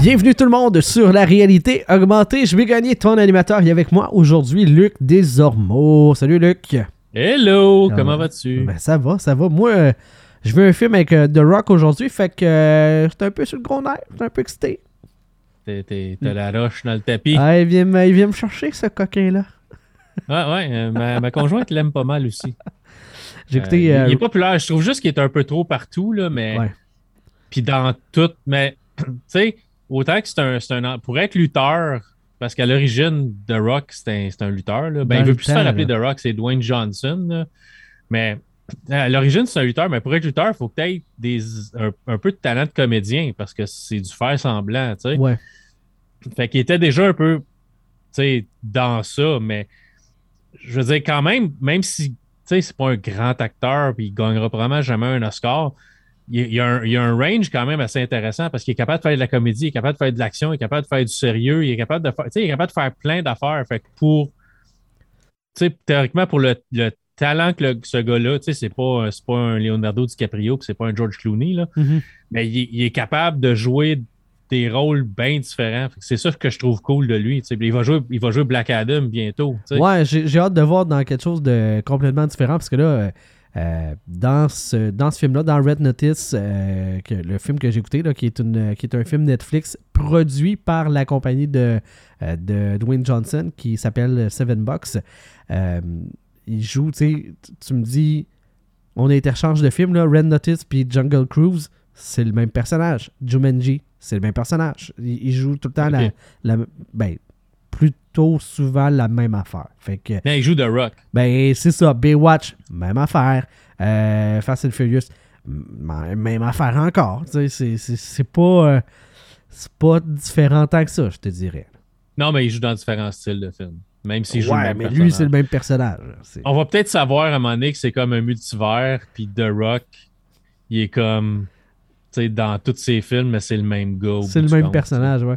Bienvenue tout le monde sur la réalité augmentée. Je vais gagner ton animateur. Il y a avec moi aujourd'hui Luc Desormeaux. Salut Luc. Hello, Ah comment vas-tu? Ben, ça va, ça va. Moi, euh, je veux un film avec euh, The Rock aujourd'hui, fait que euh, j'étais un peu sur le gros nerf, j'étais un peu excité. T'as la roche dans le tapis. Ah, il, vient me, il vient me chercher, ce coquin-là. Ouais, ouais, euh, ma, ma conjointe l'aime pas mal aussi. J'ai écouté. il, il est populaire. Je trouve juste qu'il est un peu trop partout, là, mais. Ouais. Puis dans tout. Mais, tu sais, autant que c'est un, un. Pour être lutteur, parce qu'à l'origine, The Rock, c'est un, un lutteur, là. Ben, il veut plus se faire appeler The Rock, c'est Dwayne Johnson, là. Mais. À l'origine, c'est un lutteur, mais pour être lutteur, il faut peut-être des, un, un peu de talent de comédien parce que c'est du faire semblant, tu sais. ouais. Fait qu'il était déjà un peu, tu sais, dans ça, mais je veux dire, quand même, même si, tu sais, c'est pas un grand acteur, puis il gagnera probablement jamais un Oscar, il il y, a un, il y a un range quand même assez intéressant parce qu'il est capable de faire de la comédie, il est capable de faire de l'action, il est capable de faire du sérieux, il est capable de faire, il est capable de faire plein d'affaires. Fait que pour, tu sais, théoriquement, pour le, le talent que le- ce gars-là, c'est pas, pas un Leonardo DiCaprio, c'est pas un George Clooney, là Mhm. mais il, il est capable de jouer des rôles bien différents. C'est ça que je trouve cool de lui. Il va, jouer, il va jouer Black Adam bientôt. tu sais. Ouais, j'ai j'ai hâte de voir dans quelque chose de complètement différent parce que là, euh, dans ce, dans ce film-là, dans Red Notice, euh, que, le film que j'ai écouté, là, qui, est une, qui est un film Netflix produit par la compagnie de, euh, de Dwayne Johnson qui s'appelle Seven Bucks, il joue, tu sais, tu- me dis, on interchange de films, là, Red Notice puis Jungle Cruise, c'est le même personnage. Jumanji, c'est le même personnage. Il, il joue tout le temps la, la- ben, plutôt souvent la même affaire. Fait que, Non, il joue The Rock. ben, c'est ça. Baywatch, même affaire. Euh, Fast and Furious, même affaire encore. C'est c'est- c'est pas, euh, c'est pas différent tant que ça, je te dirais. Non, mais il joue dans différents styles de films. Même s'il joue le Ouais, même mais personnage. lui, c'est le même personnage. On va peut-être savoir à un moment donné que c'est comme un multivers, puis The Rock, il est comme, tu sais, dans tous ses films, mais c'est le même gars. C'est le même compte, personnage, ouais.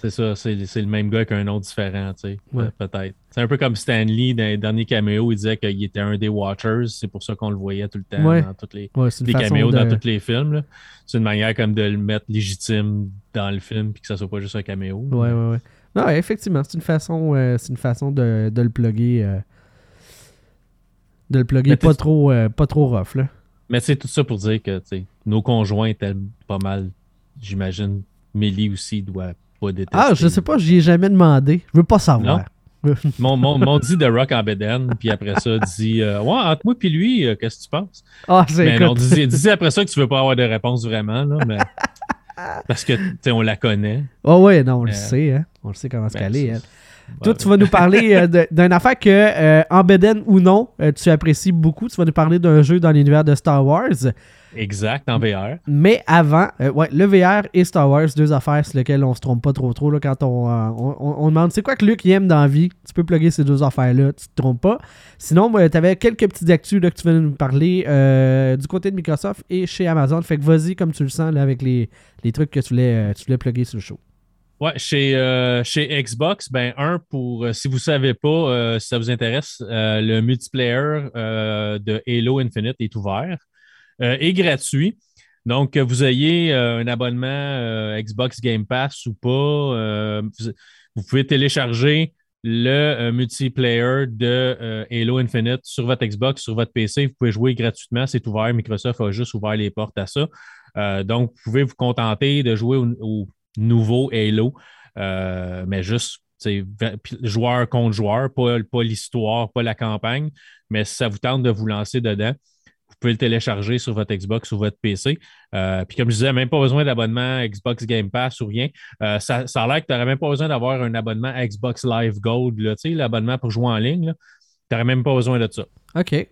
C'est ça, c'est le même gars qu'un autre différent, tu sais. Ouais. Euh, Peut-être. C'est un peu comme Stan Lee dans les derniers caméos, il disait qu'il était un des Watchers, c'est pour ça qu'on le voyait tout le temps Ouais. dans toutes les. Ouais, caméos dans tous les films. C'est une manière comme de le mettre légitime dans le film puis que ça soit pas juste un caméo. Ouais, ouais, ouais. Non, effectivement, c'est une façon, euh, c'est une façon de, de le plugger. euh, de le plugger pas trop, euh, pas trop rough, là. Mais c'est tout ça pour dire que nos conjoints aiment pas mal, j'imagine. Mélie aussi doit pas détester. Ah, je sais pas, j'y ai jamais demandé. Je veux pas savoir. Mon, mon, mon dit de rock en bedaine, puis après ça, dit euh, Ouais, entre moi et lui, euh, qu'est-ce que tu penses? Ah, c'est Mais non, dis, dis après ça que tu veux pas avoir de réponse vraiment, là, mais. Parce que, tu on la connaît. Oh ouais, non, on le Euh, sait, hein. On le sait comment se Ben, caler, hein. Ouais. Toi, tu vas nous parler euh, d'une affaire que, euh, en Beden ou non, euh, tu apprécies beaucoup. Tu vas nous parler d'un jeu dans l'univers de Star Wars. Exact, en VR. Mais avant, euh, ouais, le VR et Star Wars, deux affaires sur lesquelles on se trompe pas trop trop là, quand on, euh, on, on- on demande c'est quoi que Luc aime dans la vie? Tu peux plugger ces deux affaires-là, tu te trompes pas. Sinon, tu avais quelques petites actus là, que tu venais nous parler euh, du côté de Microsoft et chez Amazon. Fait que vas-y comme tu le sens là, avec les, les trucs que tu voulais, tu voulais plugger sur le show. Chez, euh, chez Xbox, ben un pour euh, si vous savez pas, euh, si ça vous intéresse, le multiplayer de Halo Infinite est ouvert et gratuit. Donc, que vous ayez un abonnement Xbox Game Pass ou pas, vous, pouvez télécharger le multiplayer de Halo Infinite sur votre Xbox, sur votre PC. Vous pouvez jouer gratuitement. C'est ouvert. Microsoft a juste ouvert les portes à ça. Donc, vous pouvez vous contenter de jouer au nouveau Halo, euh, mais juste joueur contre joueur, pas, pas l'histoire, pas la campagne. Mais si ça vous tente de vous lancer dedans, vous pouvez le télécharger sur votre Xbox ou votre PC. Euh, puis comme je disais, même pas besoin d'abonnement Xbox Game Pass ou rien. Euh, ça, ça a l'air que tu n'aurais même pas besoin d'avoir un abonnement Xbox Live Gold, l'abonnement pour jouer en ligne. Tu n'aurais même pas besoin de ça. OK.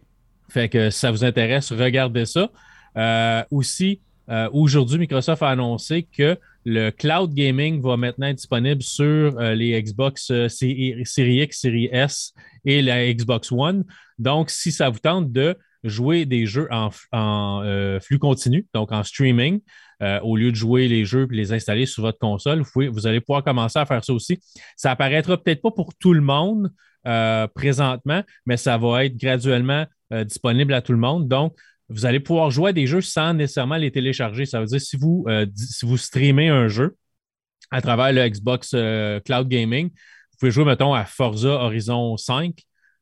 Fait que si ça vous intéresse, regardez ça. Euh, aussi, euh, aujourd'hui, Microsoft a annoncé que le cloud gaming va maintenant être disponible sur euh, les Xbox euh, Série X, Série S et la Xbox One. Donc, si ça vous tente de jouer des jeux en, flux continu, donc en streaming, au lieu de jouer les jeux et les installer sur votre console, vous, vous allez pouvoir commencer à faire ça aussi. Ça apparaîtra peut-être pas pour tout le monde présentement, mais ça va être graduellement disponible à tout le monde. Donc, vous allez pouvoir jouer à des jeux sans nécessairement les télécharger. Ça veut dire si vous, euh, si vous streamez un jeu, à travers le Xbox Cloud Gaming, vous pouvez jouer, mettons, à Forza Horizon 5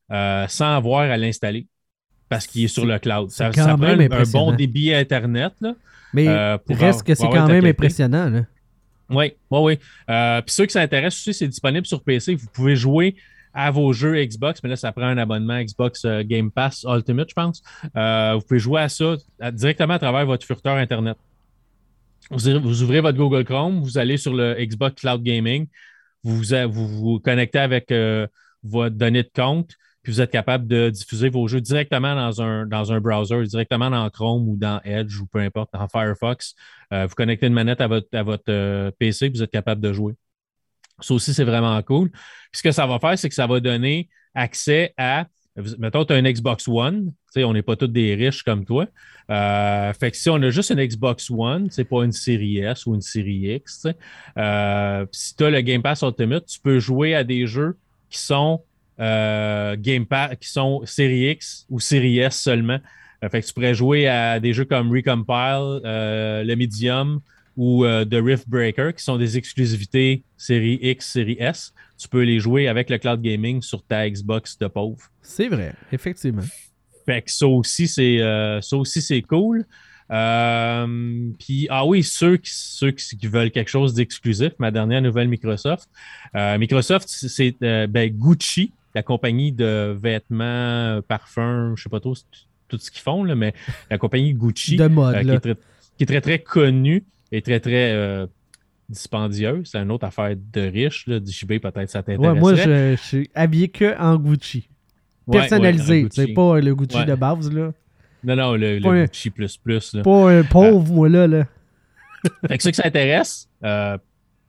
sans avoir à l'installer parce qu'il est sur le cloud. Ça, ça prend un bon débit Internet. Là, Mais reste que c'est quand même impressionnant. Là. Oui, oui, oui. Puis ceux qui s'intéressent aussi, c'est disponible sur PC. Vous pouvez jouer à vos jeux Xbox, mais là, ça prend un abonnement Xbox euh, Game Pass Ultimate, je pense. Euh, vous pouvez jouer à ça directement à travers votre furteur Internet. Vous, ouvrez votre Google Chrome, vous allez sur le Xbox Cloud Gaming, vous vous, connectez avec euh, votre donnée de compte, puis vous êtes capable de diffuser vos jeux directement dans un, dans un browser, directement dans Chrome ou dans Edge ou peu importe, dans Firefox. vous connectez une manette à votre, à votre PC, vous êtes capable de jouer. Ça aussi, c'est vraiment cool. ce que ça va faire, c'est que ça va donner accès à, mettons, tu as une Xbox One, on n'est pas tous des riches comme toi. Euh, fait que si on a juste une Xbox One, c'est pas une série S ou une série X, euh, si tu as le Game Pass Ultimate, tu peux jouer à des jeux qui sont euh, Game Pass, qui sont série X ou série S seulement. fait que tu pourrais jouer à des jeux comme Recompile, le Medium, ou euh, The Rift Breaker, qui sont des exclusivités série X, série S. Tu peux les jouer avec le cloud gaming sur ta Xbox de pauvre. C'est vrai, effectivement. Fait que ça aussi, c'est, euh, ça aussi, c'est cool. Euh, puis, ah oui, ceux qui, ceux qui veulent quelque chose d'exclusif, ma dernière nouvelle Microsoft. Microsoft, c'est ben, Gucci, la compagnie de vêtements, parfums, je sais pas trop tout ce qu'ils font, là, mais la compagnie Gucci, de mode, qui, est très, qui, est très, très, connue, est très, très euh, dispendieuse. C'est une autre affaire de riche. Là. JB, peut-être ça t'intéresse. moi, je, suis habillé que en Gucci. Personnalisé. c'est pas le Gucci de base. Là. Non, non, le, Gucci plus plus. Là. Pas un pauvre, moi, là. là. fait que ceux qui s'intéressent, euh,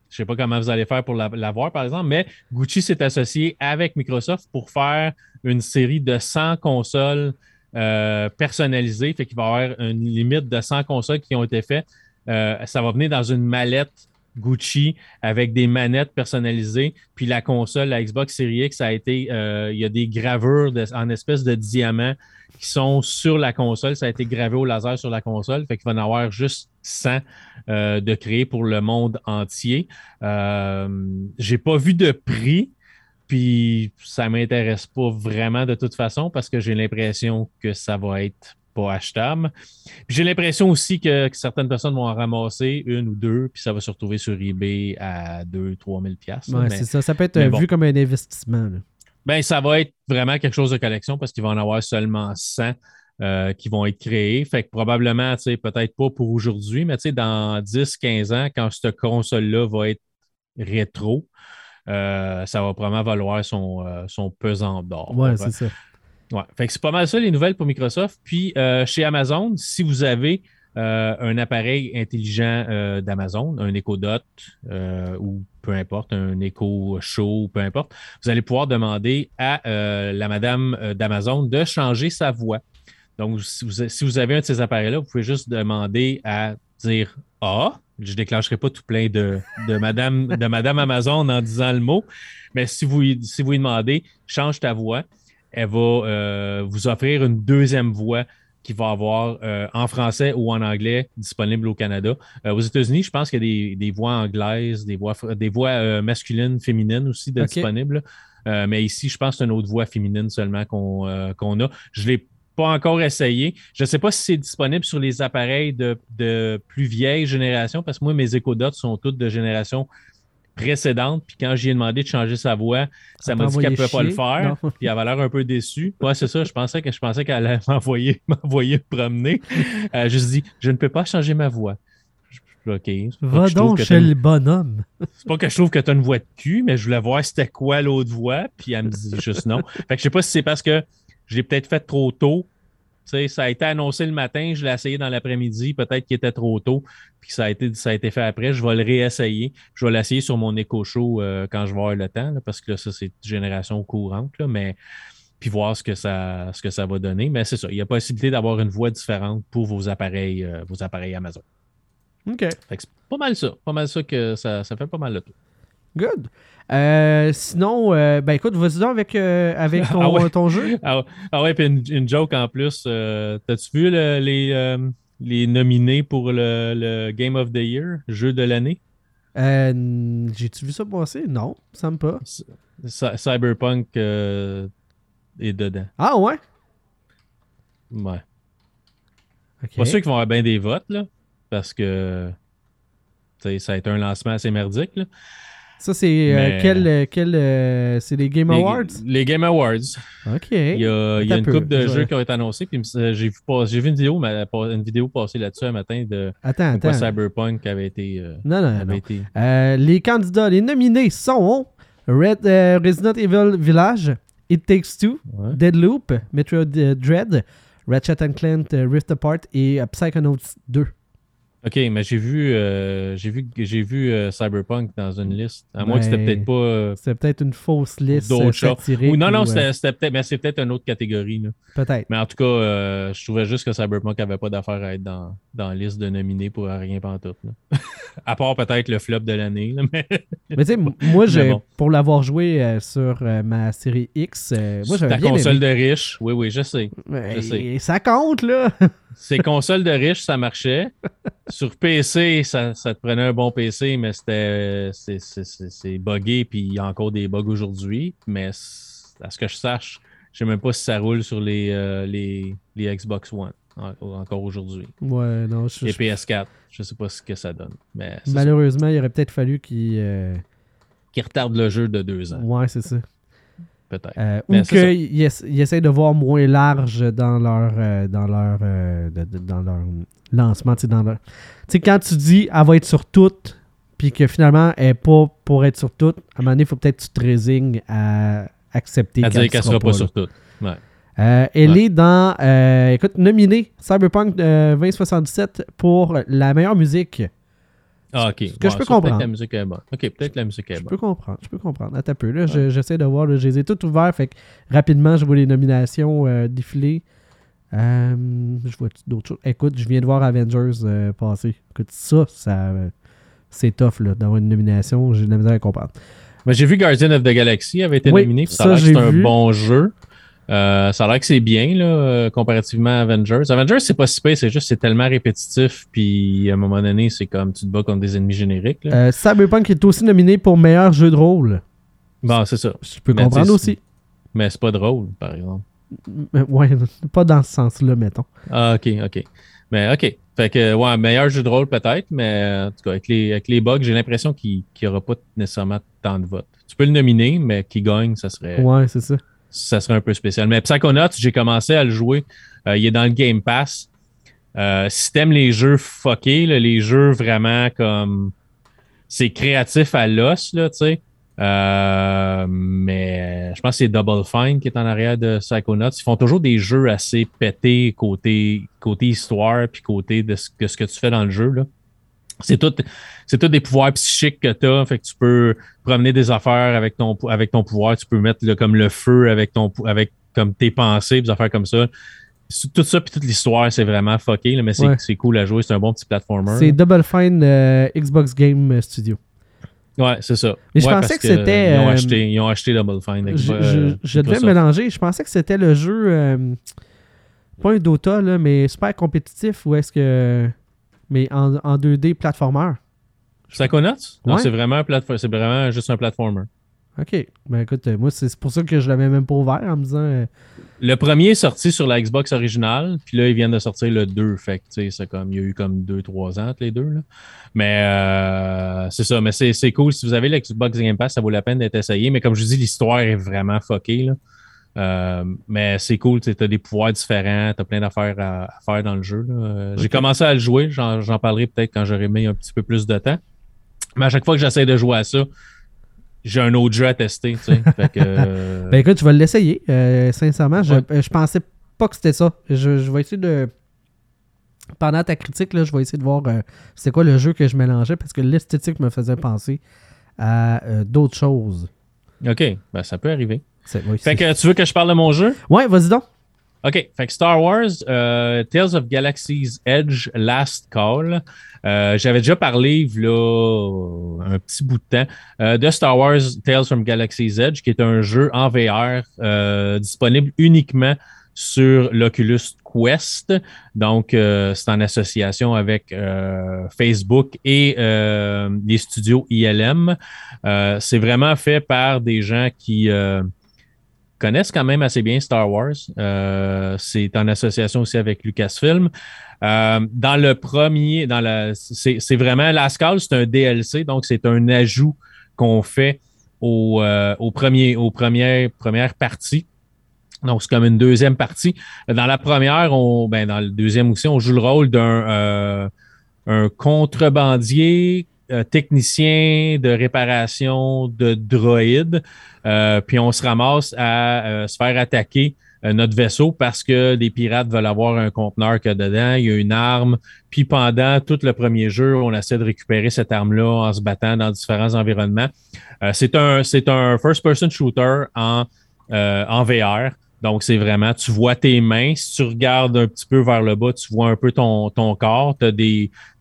je sais pas comment vous allez faire pour l'avoir, par exemple, mais Gucci s'est associé avec Microsoft pour faire une série de 100 consoles euh, personnalisées. Fait qu'il va y avoir une limite de 100 consoles qui ont été faites euh, ça va venir dans une mallette Gucci avec des manettes personnalisées. Puis la console, la Xbox Series X, a été, euh, il y a des gravures en espèce de diamants qui sont sur la console. Ça a été gravé au laser sur la console. Fait qu'il va en avoir juste 100 euh, de créer pour le monde entier. Euh, J'ai pas vu de prix. Puis ça m'intéresse pas vraiment de toute façon parce que j'ai l'impression que ça va être pas achetable. J'ai l'impression aussi que, certaines personnes vont en ramasser une ou deux, puis ça va se retrouver sur eBay à 2-3 000 pièces. c'est ça. Ça peut être vu comme un investissement. Ben, ça va être vraiment quelque chose de collection parce qu'il va en avoir seulement 100 euh, qui vont être créés. Fait que probablement, peut-être pas pour aujourd'hui, mais dans 10-15 ans, quand cette console-là va être rétro, euh, ça va probablement valoir son, euh, son pesant d'or. Ouais, c'est ça. Ouais. Fait que c'est pas mal ça les nouvelles pour Microsoft. Puis euh, chez Amazon, si vous avez euh, un appareil intelligent euh, d'Amazon, un Echo Dot ou peu importe, un Echo Show, peu importe, vous allez pouvoir demander à la madame d'Amazon de changer sa voix. Donc, si vous, avez un de ces appareils-là, vous pouvez juste demander à dire Ah, je déclencherai pas tout plein de, de, madame, de Madame Amazon en disant le mot, mais si vous, si vous lui demandez change ta voix, elle va euh, vous offrir une deuxième voix qui va avoir euh, en français ou en anglais disponible au Canada. Euh, aux États-Unis, je pense qu'il y a des, voix anglaises, des voix, des voix masculines, féminines aussi disponibles. mais ici, je pense que c'est une autre voix féminine seulement qu'on a. Je ne l'ai pas encore essayé. Je ne sais pas si c'est disponible sur les appareils de, de, plus vieille génération, parce que moi, mes Echo sont toutes de génération précédente. Puis quand j'ai demandé de changer sa voix, ça m'a dit qu'elle ne pouvait pas le faire. Puis elle avait l'air un peu déçue. Ouais, c'est ça. Je pensais que je pensais qu'elle allait m'envoyer, m'envoyer promener. Euh, je me suis dit, je ne peux pas changer ma voix. OK. Va donc chez le bonhomme. c'est pas que je trouve que tu as une voix de cul, mais je voulais voir c'était quoi l'autre voix. Puis elle me dit juste non. Fait que je sais pas si c'est parce que je l'ai peut-être fait trop tôt ça a été annoncé le matin, je l'ai essayé dans l'après-midi, peut-être qu'il était trop tôt, puis ça a, été, ça a été fait après. Je vais le réessayer. Je vais l'essayer sur mon Echo Show euh, quand je vais avoir le temps, parce que là, ça, c'est génération courante, mais puis voir ce que ça, ce que ça va donner. Mais c'est ça, il y a possibilité d'avoir une voix différente pour vos appareils, euh, vos appareils Amazon. OK. c'est pas mal ça. Pas mal ça que ça, ça fait pas mal le tout. Good. Euh, sinon, euh, ben écoute, vas-y donc avec, euh, avec ah ton, jeu. Ah, ah, ouais, puis une, joke en plus. T'as-tu vu les, les nominés pour le, Game of the Year, jeu de l'année? J'ai-tu vu ça passer? Non, ça me pas. Cy- Cyberpunk est dedans. Ah ouais? Ouais. Ok. Pas sûr qu'ils vont avoir bien des votes, là, parce que ça a été un lancement assez merdique. Là. Ça, c'est euh, quel. euh, quel euh, c'est les Game Awards? Les, Game Awards. Ok. Il y a, il y a Attends une couple de je jeux qui ont été annoncés. Puis j'ai vu, pas- vu une vidéo, mais une vidéo passer là-dessus un matin de Attends, attends. Cyberpunk avait été. euh, Non, non, avait non. été- les candidats, les nominés sont Red, Resident Evil Village, It Takes Two, Ouais. Deadloop, Metro Dread, Ratchet and Clank Rift Apart et Psychonauts 2. Ok, mais j'ai vu, euh, j'ai vu, j'ai vu euh, Cyberpunk dans une liste. À moins que c'était Ben, peut-être pas. euh, C'est peut-être une fausse liste D'autres euh, choses. satirique. ou non, non, ou, c'était c'était peut-être, mais c'est peut-être une autre catégorie. là. Peut-être. Mais en tout cas, je trouvais juste que Cyberpunk avait pas d'affaire à être dans, dans la liste de nominés pour rien pantoute. là. à part peut-être le flop de l'année. Mais Mais tu sais, moi, j'ai- bon. pour l'avoir joué sur ma série X, moi, j'avais ta bien console aimé. de riche, oui, oui, je sais. Ouais, je sais. ça compte, là! Ces consoles de riches, ça marchait. Sur PC, ça, ça te prenait un bon PC, mais c'était c'est- c'est- c'est c'est buggé, puis il y a encore des bugs aujourd'hui. Mais à ce que je sache, je sais même pas si ça roule sur les, euh, les, les Xbox One en- encore aujourd'hui. Ouais, non, je, Et je- PS4, je sais pas ce que ça donne. Mais ça. malheureusement, il aurait peut-être fallu qu'il. euh, qui retarde le jeu de deux ans, Ouais, c'est ça. Peut-être. Euh, ou qu'ils essa- ils essayent de voir moins large dans leur, euh, dans leur, euh, de- de- dans leur lancement. Dans leur... quand tu dis elle va être sur toutes, puis que finalement elle n'est pas pour être sur toutes, à un moment donné, il faut peut-être que tu te résignes à accepter à qu'elle dire qu'elle sera sera pas sur tout. Ouais. Euh, elle Ouais. est dans, euh, écoute, nominée Cyberpunk euh, 2077 pour la meilleure musique. Ah, ok. Ce que je peux ça, peut-être comprendre. la musique est bonne. Ok, peut-être la musique est Je peux bonne. comprendre, je peux comprendre. Attends un peu, là, je- j'essaie de voir, là, je les ai toutes ouvertes, fait que rapidement, je vois les nominations euh, défiler. Euh, je vois d'autres choses. Écoute, je viens de voir Avengers euh, passer. Écoute, ça, ça c'est tough là, d'avoir une nomination, j'ai de la misère à comprendre. Mais j'ai vu Guardian of the Galaxy avait été Oui, nominé. Ça, ça, c'est un vu. bon jeu. Euh, ça a l'air que c'est bien là, euh, comparativement à Avengers. Avengers, c'est pas si pire, c'est juste c'est tellement répétitif. Puis à un moment donné, c'est comme tu te bats contre des ennemis génériques. là. Euh, Cyberpunk est aussi nominé pour meilleur jeu de rôle. Bon, c'est ça. Je peux Mais comprendre aussi. Mais c'est pas drôle, par exemple. Mais Ouais, pas dans ce sens-là, mettons. Ah, ok, ok. Mais ok. Fait que, ouais, meilleur jeu de rôle peut-être, mais en tout cas, avec les, avec les bugs, j'ai l'impression qu'il n'y aura pas nécessairement tant de votes. Tu peux le nominer, mais qui gagne, ça serait. Ouais, c'est ça. Ça serait un peu spécial. Mais Psychonauts, j'ai commencé à le jouer. Euh, il est dans le Game Pass. Euh, si t'aimes les jeux fuckés, les jeux vraiment comme. C'est créatif à l'os, tu sais. Euh, mais je pense que c'est Double Fine qui est en arrière de Psychonauts. Ils font toujours des jeux assez pétés côté, côté histoire puis côté de ce, que, ce que tu fais dans le jeu. Là. C'est tout, c'est tout des pouvoirs psychiques que tu as. Fait que tu peux promener des affaires avec ton, avec ton pouvoir. Tu peux mettre comme le feu avec, ton, avec comme tes pensées, des affaires comme ça. Tout ça, puis toute l'histoire, c'est vraiment fucké, là, mais c'est, Ouais. cool à jouer. C'est un bon petit platformer. C'est Double Fine euh, Xbox Game Studio. Ouais, c'est ça. Mais je pensais que c'était, Ils ont, euh, acheté, ils ont acheté Double Fine. avec, Je, euh, je- je devais mélanger. Je pensais que c'était le jeu. pas un Dota, là, mais super compétitif. Ou est-ce que. Mais en, en 2D platformer. Psychonauts? Non, Ouais. c'est vraiment, c'est vraiment juste un platformer. Ok. Ben écoute, euh, moi, c'est pour ça que je l'avais même pas ouvert en me disant. euh, Le premier est sorti sur la Xbox originale, puis là, ils viennent de sortir le 2. Fait que, tu sais, c'est comme, il y a eu comme 2-3 ans entre les deux. Là. Mais euh, c'est ça, mais c'est c'est cool. Si vous avez la Xbox Game Pass, ça vaut la peine d'être essayé. Mais comme je vous dis, l'histoire est vraiment fuckée. Là. Euh, mais c'est cool, tu as des pouvoirs différents, tu as plein d'affaires à, à faire dans le jeu. J'ai commencé à le jouer, j'en parlerai peut-être quand j'aurai mis un petit peu plus de temps. Mais à chaque fois que j'essaie de jouer à ça, j'ai un autre jeu à tester. Fait que, euh, Ben écoute, je vais l'essayer. euh, sincèrement, je, Ouais. je pensais pas que c'était ça. Je, je vais essayer de. Pendant ta critique, là, je vais essayer de voir euh, c'était quoi le jeu que je mélangeais parce que l'esthétique me faisait penser à euh, d'autres choses. OK, ben, ça peut arriver. Oui, Fait que tu veux que je parle de mon jeu? Ouais, vas-y donc. OK. Fait que Star Wars, euh, Tales of Galaxy's Edge, Last Call. Euh, J'avais déjà parlé, là, un petit bout de temps, euh, de Star Wars Tales from Galaxy's Edge, qui est un jeu en VR disponible uniquement sur l'Oculus Quest. Donc, c'est en association avec Facebook et les studios ILM. c'est vraiment fait par des gens qui connaissent quand même assez bien Star Wars. c'est en association aussi avec Lucasfilm. Euh, dans le premier, dans la, c'est vraiment Lascal, c'est un DLC, donc c'est un ajout qu'on fait au, euh, au, premier, aux premières, premières parties. Donc, c'est comme une deuxième partie. Dans la première, on, ben, dans le deuxième aussi, on joue le rôle d'un euh, un contrebandier, technicien de réparation de droïdes. puis on se ramasse à se faire attaquer euh, notre vaisseau parce que les pirates veulent avoir un conteneur que dedans, il y a une arme. Puis pendant tout le premier jeu, on essaie de récupérer cette arme-là en se battant dans différents environnements. Euh, c'est un, un first-person shooter en, euh, en VR. Donc, c'est vraiment, tu vois tes mains. Si tu regardes un petit peu vers le bas, tu vois un peu ton, ton corps. Tu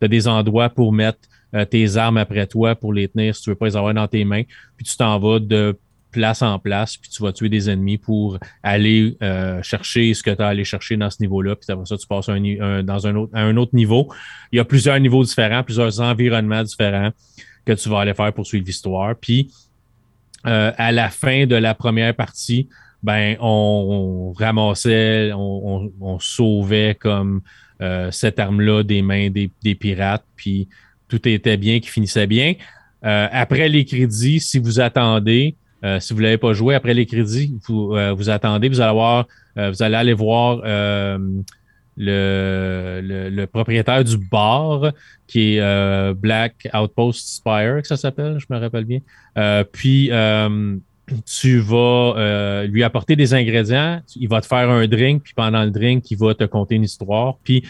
as des endroits pour mettre tes armes après toi pour les tenir si tu veux pas les avoir dans tes mains. Puis tu t'en vas de place en place, puis tu vas tuer des ennemis pour aller euh, chercher ce que tu as à aller chercher dans ce niveau-là, puis après ça, tu passes dans un autre, à un autre niveau. Il y a plusieurs niveaux différents, plusieurs environnements différents que tu vas aller faire pour suivre l'histoire. Puis, euh, à la fin de la première partie, ben, on, ramassait, on, sauvait comme euh, cette arme-là des mains des, des, pirates, puis tout était bien, qui finissait bien. après les crédits, si vous attendez, euh, si vous ne l'avez pas joué, après les crédits, vous, euh, vous attendez, vous allez, voir, euh, vous allez aller voir le, propriétaire du bar qui est Black Outpost Spire, que ça s'appelle, je me rappelle bien. puis tu vas lui apporter des ingrédients, il va te faire un drink, puis pendant le drink, il va te conter une histoire. Puis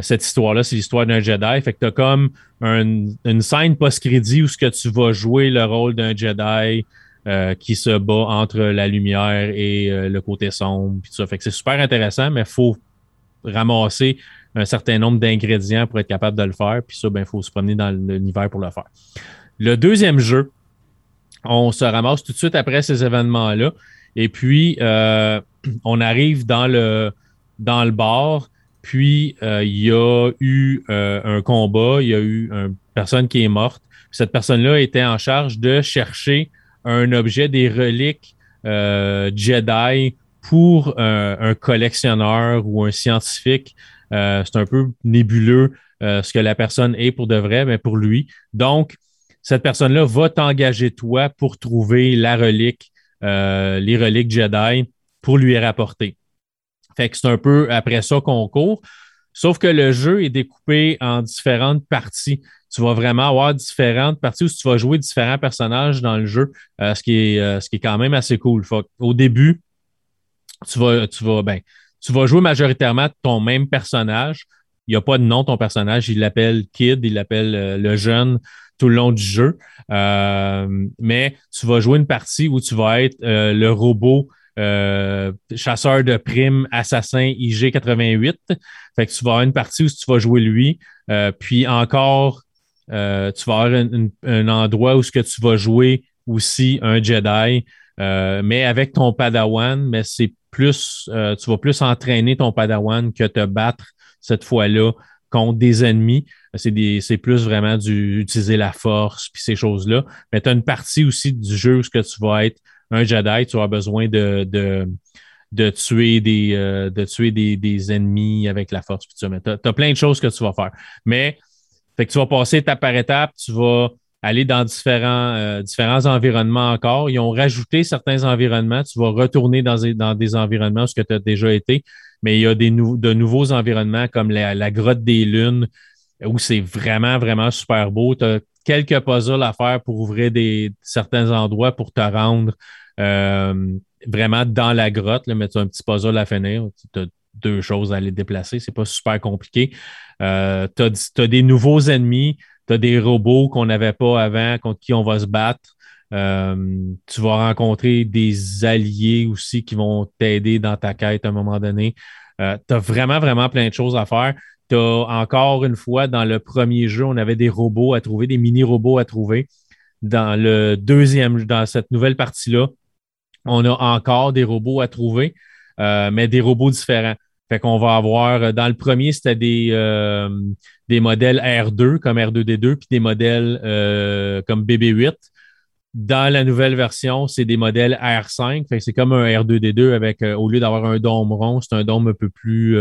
cette histoire-là, c'est l'histoire d'un Jedi. Fait que tu as comme une scène post-crédit où ce que tu vas jouer le rôle d'un Jedi euh, qui se bat entre la lumière et euh, le côté sombre. Ça. Fait que c'est super intéressant, mais faut ramasser un certain nombre d'ingrédients pour être capable de le faire. Puis ça, il ben, faut se promener dans l'univers pour le faire. Le deuxième jeu, on se ramasse tout de suite après ces événements-là. Et puis, euh, on arrive dans le, dans le bar. Puis, il y a eu un combat. Il y a eu une personne qui est morte. Cette personne-là était en charge de chercher un objet, des reliques euh, Jedi pour un collectionneur ou un scientifique. Euh, c'est un peu nébuleux euh, ce que la personne est pour de vrai, mais pour lui. Donc, cette personne-là va t'engager toi pour trouver la relique, les reliques Jedi pour lui rapporter. Fait que c'est un peu après ça qu'on court. Sauf que le jeu est découpé en différentes parties tu vas vraiment avoir différentes parties où tu vas jouer différents personnages dans le jeu, euh, ce, qui est, euh, ce qui est quand même assez cool. au début, tu vas, tu, vas, ben, tu vas jouer majoritairement ton même personnage. Il n'y a pas de nom, ton personnage. Il l'appelle Kid, il l'appelle euh, le jeune tout le long du jeu. mais tu vas jouer une partie où tu vas être le robot chasseur de primes, assassin IG88. Fait que tu vas avoir une partie où tu vas jouer lui. puis encore euh, tu vas avoir un, endroit où ce que tu vas jouer aussi un Jedi, euh, mais avec ton Padawan, mais c'est plus, euh, tu vas plus entraîner ton Padawan que te battre cette fois-là contre des ennemis. C'est plus vraiment du, la force puis ces choses-là. Mais tu as une partie aussi du jeu où ce que tu vas être un Jedi, tu as besoin de, de, tuer, des, de tuer des, ennemis avec la force. Tu as, as, plein de choses que tu vas faire. Mais fait que tu vas passer étape par étape, tu vas aller dans différents, euh, différents environnements encore. Ils ont rajouté certains environnements. Tu vas retourner dans des, dans des environnements où tu as déjà été, mais il y a des de nouveaux environnements comme la, grotte des lunes où c'est vraiment, vraiment super beau. Tu as quelques puzzles à faire pour ouvrir des, certains endroits pour te rendre euh, vraiment dans la grotte, là, mais tu as un petit puzzle à finir. Tu as deux choses à aller déplacer. C'est pas super compliqué. Euh, tu as, des nouveaux ennemis, tu as des robots qu'on n'avait pas avant, contre qui on va se battre. Euh, tu vas rencontrer des alliés aussi qui vont t'aider dans ta quête à un moment donné. Tu as vraiment, vraiment plein de choses à faire. Tu as encore une fois, dans le premier jeu, on avait des robots à trouver, des mini-robots à trouver. Dans le deuxième, dans cette nouvelle partie-là, on a encore des robots à trouver. mais des robots différents. Fait qu'on va avoir, dans le premier, c'était des, des modèles R2 comme R2D2, puis des modèles comme BB8. Dans la nouvelle version, c'est des modèles R5. Fait c'est comme un R2D2 avec, au lieu d'avoir un dôme rond, c'est un dôme un peu plus,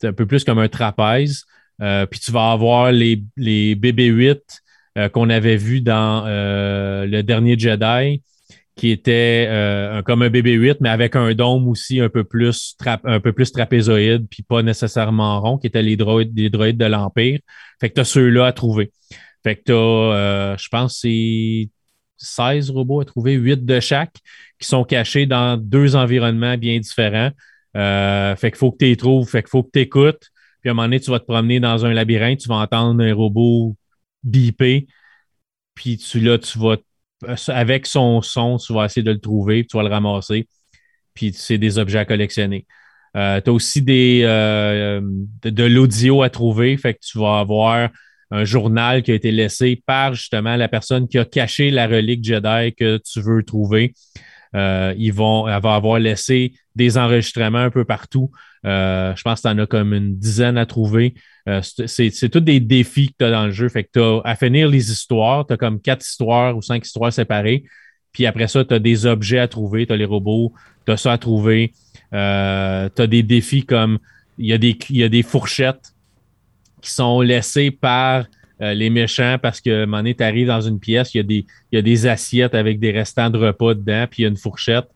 peu plus comme un trapèze. puis tu vas avoir les, les BB8 euh, qu'on avait vu dans euh, le dernier Jedi, qui était euh, comme un BB-8, mais avec un dôme aussi un peu plus, un peu plus trapézoïde, puis pas nécessairement rond, qui étaient les droïdes, les droïdes de l'Empire. Fait que tu as ceux-là à trouver. Fait que tu as, je pense, c'est 16 robots à trouver, 8 de chaque, qui sont cachés dans deux environnements bien différents. Fait qu'il faut que tu les trouves, fait qu'il faut que tu écoutes. Puis à un moment donné, tu vas te promener dans un labyrinthe, tu vas entendre un robot biper, puis tu, là, tu vas, avec son son, tu vas essayer de le trouver, puis tu vas le ramasser, puis c'est des objets à collectionner. Euh, tu as aussi des, euh, de, l'audio à trouver, fait que tu vas avoir un journal qui a été laissé par justement la personne qui a caché la relique Jedi que tu veux trouver. Euh, ils vont, elle va avoir laissé des enregistrements un peu partout. je pense que tu en as comme une dizaine à trouver. Euh, c'est tous des défis que tu as dans le jeu. Fait que tu as à finir les histoires. Tu as comme quatre histoires ou cinq histoires séparées. Puis après ça, tu as des objets à trouver. Tu as les robots. Tu as ça à trouver. Euh, tu as des défis comme il y, a des, il y a des fourchettes qui sont laissées par euh, les méchants parce que donné, tu arrives dans une pièce, il y, a des, il y a des assiettes avec des restants de repas dedans, puis il y a une fourchette.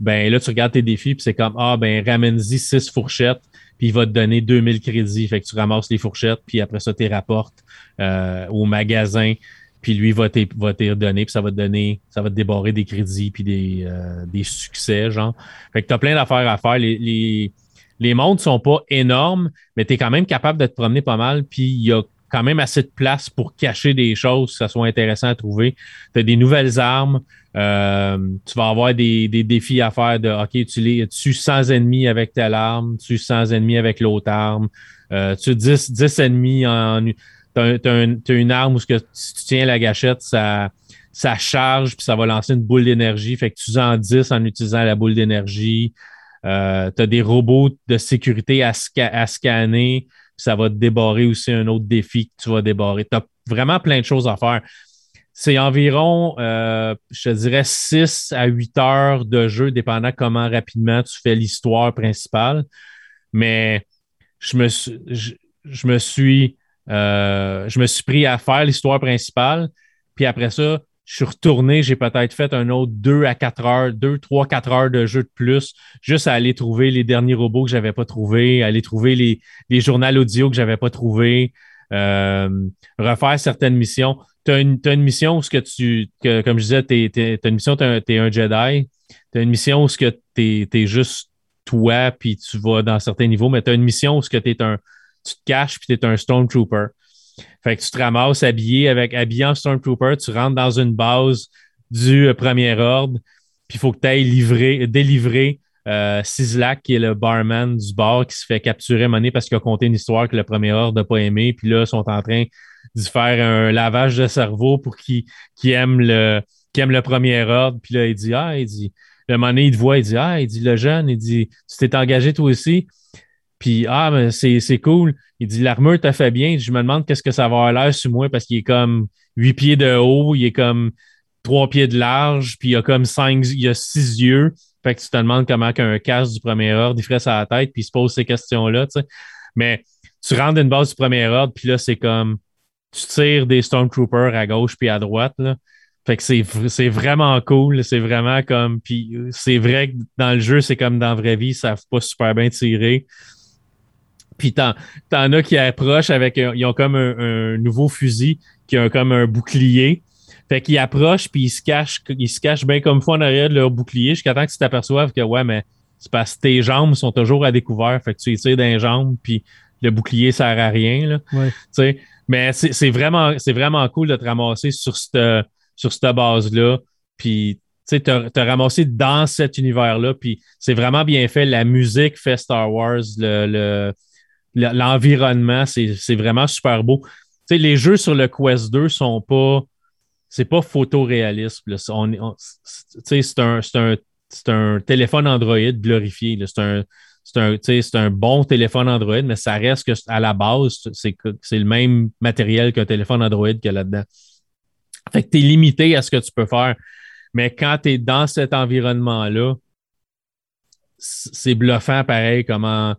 Ben là, tu regardes tes défis, puis c'est comme Ah, ben ramène-y six fourchettes puis il va te donner 2000 crédits. Fait que tu ramasses les fourchettes, puis après ça, tu les rapportes euh, au magasin, puis lui va te redonner, puis ça va te donner, ça va te débarrer des crédits, puis des, euh, des succès, genre. Fait que tu as plein d'affaires à faire. Les, les, les mondes sont pas énormes, mais tu es quand même capable de te promener pas mal, puis il y a quand même assez de place pour cacher des choses, que ça soit intéressant à trouver. Tu as des nouvelles armes, euh, tu vas avoir des, défis à faire de OK, tu les tu 100 ennemis avec telle arme, tu 100 ennemis avec l'autre arme, euh, tu 10, 10 ennemis en. Tu as, une arme où que, si tu tiens la gâchette, ça, ça charge puis ça va lancer une boule d'énergie. Fait que tu en 10 en utilisant la boule d'énergie. Euh, tu as des robots de sécurité à, scanner, ça va te débarrer aussi un autre défi que tu vas débarrer. Tu as vraiment plein de choses à faire c'est environ, euh, je te dirais, 6 à 8 heures de jeu, dépendant comment rapidement tu fais l'histoire principale. Mais je me suis, je, me suis, euh, je me suis pris à faire l'histoire principale. Puis après ça, je suis retourné, j'ai peut-être fait un autre 2 à 4 heures, 2, 3, 4 heures de jeu de plus, juste à aller trouver les derniers robots que je n'avais pas trouvés, aller trouver les, les journaux audio que je n'avais pas trouvés, euh, refaire certaines missions tu as, une mission où ce que tu, comme je disais, tu as une mission, tu es, un Jedi. Tu as une mission où ce que tu es, juste toi, puis tu vas dans certains niveaux, mais tu as une mission où ce que un, tu te caches, puis tu es un Stormtrooper. Fait que tu te ramasses habillé avec habillé en Stormtrooper, tu rentres dans une base du euh, premier ordre, puis il faut que tu ailles livrer, délivrer euh, qui est le barman du bar, qui se fait capturer monnaie parce qu'il a compté une histoire que le premier ordre n'a pas aimé, puis là, ils sont en train d'y faire un lavage de cerveau pour qu'il aime, le, aime le premier ordre. Puis là, il dit Ah, il dit, le moment il te voit, il dit Ah, il dit, le jeune, il dit, tu t'es engagé toi aussi? Puis Ah, mais c'est cool. Il dit L'armure t'a fait bien. Je me demande qu'est-ce que ça va avoir l'air sur moi parce qu'il est comme huit pieds de haut, il est comme trois pieds de large, puis il a comme cinq, il a six yeux. Fait que tu te demandes comment qu'un casque du premier ordre, il ferait sa tête, puis il se pose ces questions-là, tu sais. Mais tu rentres dans une base du premier ordre, puis là, c'est comme tu tires des Stormtroopers à gauche puis à droite. Là. Fait que c'est vraiment cool. C'est vraiment comme. Puis c'est vrai que dans le jeu, c'est comme dans la vraie vie, ils savent pas super bien tirer. Puis t'en as qui approchent avec. Ils ont comme un, nouveau fusil qui a comme un bouclier. Fait qu'ils approchent puis ils se cachent, ils se cachent bien comme fois en arrière de leur bouclier jusqu'à temps que tu t'aperçoives que ouais, mais c'est parce que tes jambes sont toujours à découvert. Fait que tu tires dans les jambes, puis le bouclier sert à rien. Là. Ouais. Mais c'est vraiment, vraiment cool de te ramasser sur cette, sur cette base-là. Puis, tu sais, te, te, ramasser dans cet univers-là. Puis, c'est vraiment bien fait. La musique fait Star Wars. L'environnement, le, c'est vraiment super beau. Les jeux sur le Quest 2 sont pas. C'est pas photoréaliste. C'est un, un un téléphone Android glorifié. C'est un, un, bon téléphone Android, mais ça reste que à la base, c'est, c'est le même matériel qu'un téléphone Android qu'il y a là-dedans. Fait que tu es limité à ce que tu peux faire. Mais quand tu es dans cet environnement-là, c'est bluffant pareil comment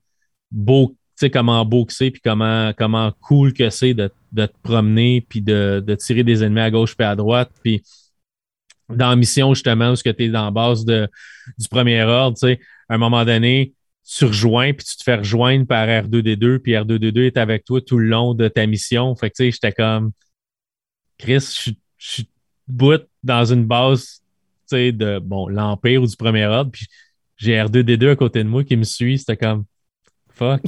beau, comment beau que c'est, puis comment, comment cool que c'est de, te promener, puis de, tirer des ennemis à gauche et à droite. Puis dans mission, justement, où tu es dans la base de, du premier ordre, à un moment donné, tu rejoins, puis tu te fais rejoindre par R2D2, puis R2D2 est avec toi tout le long de ta mission. Fait que, tu sais, j'étais comme, Chris, je suis bout dans une base, tu sais, de, bon, l'Empire ou du premier ordre, puis j'ai R2D2 à côté de moi qui me suit. C'était comme, fuck.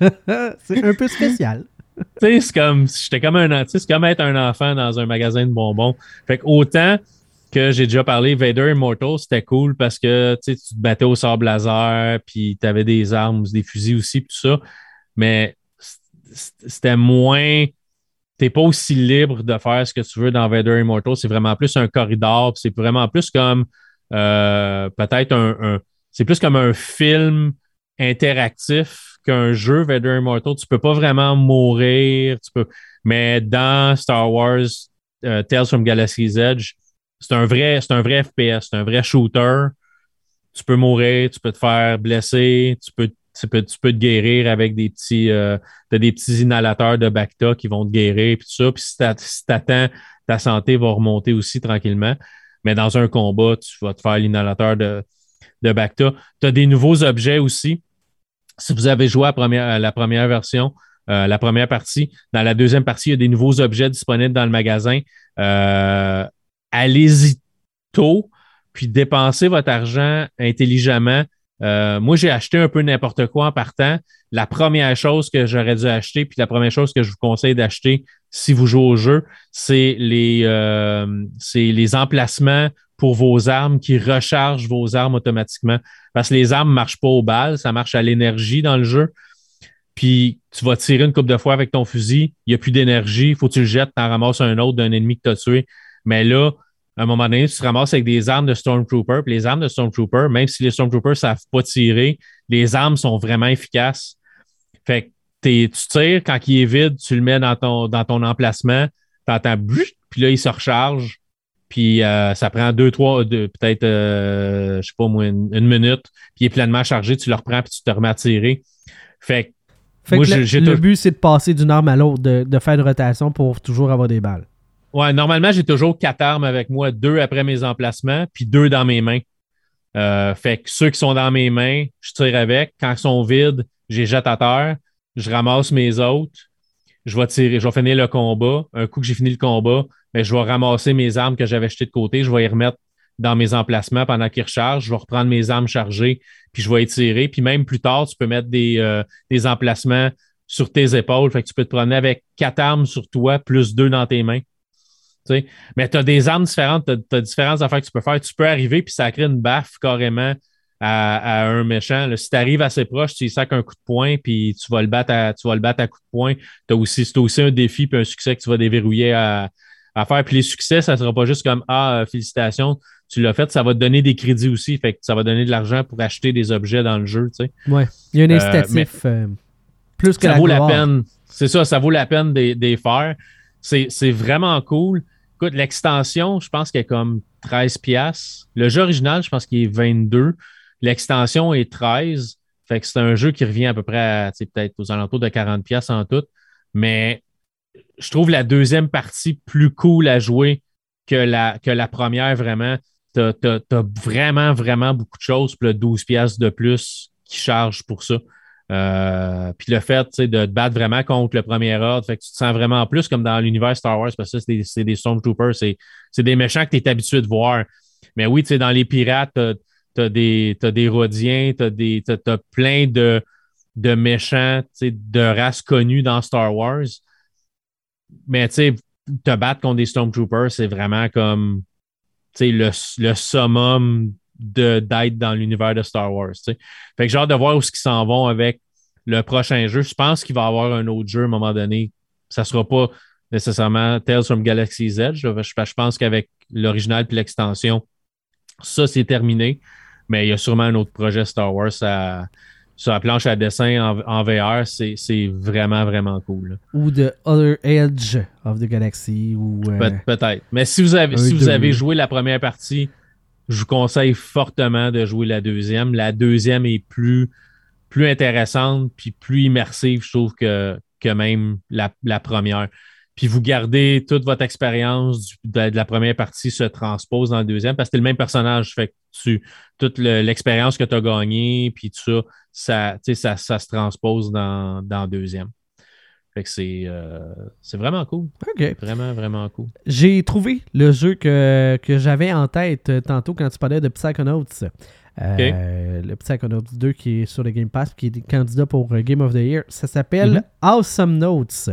c'est un peu spécial. tu sais, c'est comme, j'étais comme un, c'est comme être un enfant dans un magasin de bonbons. Fait que autant, que j'ai déjà parlé, Vader Immortal, c'était cool parce que tu te battais au sable laser, puis tu avais des armes, des fusils aussi, tout ça. Mais c'était moins. T'es pas aussi libre de faire ce que tu veux dans Vader Immortal. C'est vraiment plus un corridor. C'est vraiment plus comme euh, peut-être un, C'est plus comme un film interactif qu'un jeu Vader Immortal. Tu peux pas vraiment mourir. Tu peux... Mais dans Star Wars euh, Tales from Galaxy's Edge, c'est un vrai, c'est un vrai FPS, c'est un vrai shooter. Tu peux mourir, tu peux te faire blesser, tu peux, tu peux, te guérir avec des petits, euh, des petits inhalateurs de Bacta qui vont te guérir, puis tout ça. Puis si t'attends, ta santé va remonter aussi tranquillement. Mais dans un combat, tu vas te faire l'inhalateur de, de Bacta. Tu as des nouveaux objets aussi. Si vous avez joué à, la première version, euh, la première partie, dans la deuxième partie, il y a des nouveaux objets disponibles dans le magasin. Euh, allez-y tôt, puis dépensez votre argent intelligemment. Euh, moi, j'ai acheté un peu n'importe quoi en partant. La première chose que j'aurais dû acheter, puis la première chose que je vous conseille d'acheter si vous jouez au jeu, c'est les, euh, les emplacements pour vos armes qui rechargent vos armes automatiquement. Parce que les armes ne marchent pas aux balles, ça marche à l'énergie dans le jeu. Puis tu vas tirer une coupe de fois avec ton fusil, il n'y a plus d'énergie, il faut que tu le jettes, tu en ramasses un autre d'un ennemi que tu as tué. Mais là, à un moment donné, tu te ramasses avec des armes de Stormtrooper. Puis les armes de Stormtrooper, même si les Stormtroopers ne savent pas tirer, les armes sont vraiment efficaces. Fait que tu tires, quand il est vide, tu le mets dans ton, dans ton emplacement, tu entends puis là, il se recharge. Puis euh, ça prend deux, trois, peut-être, euh, je sais pas moi, une, minute. Puis il est pleinement chargé, tu le reprends, puis tu te remets à tirer. Fait que, le, but, c'est de passer d'une arme à l'autre, de, de faire une rotation pour toujours avoir des balles. Ouais, normalement, j'ai toujours quatre armes avec moi, deux après mes emplacements, puis deux dans mes mains. Euh, fait que ceux qui sont dans mes mains, je tire avec. Quand ils sont vides, j'ai jette à terre. Je ramasse mes autres. Je vais tirer, je vais finir le combat. Un coup que j'ai fini le combat, je vais ramasser mes armes que j'avais jetées de côté. Je vais les remettre dans mes emplacements pendant qu'ils rechargent. Je vais reprendre mes armes chargées, puis je vais étirer. Puis même plus tard, tu peux mettre des, euh, des emplacements sur tes épaules. Fait que tu peux te promener avec quatre armes sur toi, plus deux dans tes mains. Mais tu as des armes différentes, tu as, différentes affaires que tu peux faire. Tu peux arriver puis ça crée une baffe carrément à, un méchant. si tu arrives assez proche, tu lui sacs un coup de poing puis tu vas le battre à, tu vas le battre à coup de poing. aussi, c'est aussi un défi puis un succès que tu vas déverrouiller à, faire. Puis les succès, ça ne sera pas juste comme Ah, félicitations, tu l'as fait, ça va te donner des crédits aussi. Fait que ça va donner de l'argent pour acheter des objets dans le jeu. Oui, il y a un euh, incitatif. Euh, plus que ça vaut la peine. C'est ça, ça vaut la peine de les faire. C'est vraiment cool. Écoute, l'extension, je pense qu'elle est comme 13 pièces. Le jeu original, je pense qu'il est 22. L'extension est 13. Fait que c'est un jeu qui revient à peu près à peut-être aux alentours de 40 pièces en tout. Mais je trouve la deuxième partie plus cool à jouer que la, que la première, vraiment. Tu as, vraiment, vraiment beaucoup de choses. Puis le 12 pièces de plus qui charge pour ça. Euh, puis le fait de te battre vraiment contre le premier ordre, fait que tu te sens vraiment plus comme dans l'univers Star Wars parce que c'est des, des, Stormtroopers, c'est des méchants que tu es habitué de voir. Mais oui, dans les pirates, tu as, des, des Rodiens, tu as, as, plein de, de méchants de races connues dans Star Wars. Mais tu sais, te battre contre des Stormtroopers, c'est vraiment comme le, le summum d'être dans l'univers de Star Wars. Fait que j'ai hâte de voir où ils s'en vont avec le prochain jeu. Je pense qu'il va y avoir un autre jeu à un moment donné. Ça ne sera pas nécessairement Tales from Galaxy's Edge. Je, pense qu'avec l'original et l'extension, Ça, c'est terminé. Mais il y a sûrement un autre projet Star Wars sur la planche à dessin en, VR. C'est vraiment, vraiment cool. Ou The Other Edge of the Galaxy. ou euh, Peut-être. Mais si vous avez, si vous avez joué la première partie, je vous conseille fortement de jouer la deuxième. La deuxième est plus, plus intéressante puis plus immersive, je trouve, que, que même la, la première puis vous gardez toute votre expérience de, la première partie se transpose dans le deuxième parce que c'est le même personnage. Fait que tu, toute l'expérience que tu as gagnée, puis tout ça, ça, ça, se transpose dans, dans le deuxième. Fait que c'est euh, vraiment cool. Vraiment, vraiment cool. J'ai trouvé le jeu que, j'avais en tête euh, tantôt quand tu parlais de Psychonauts. Euh, le Psychonauts 2 qui est sur le Game Pass, qui est candidat pour Game of the Year. Ça s'appelle mm-hmm. Awesome Notes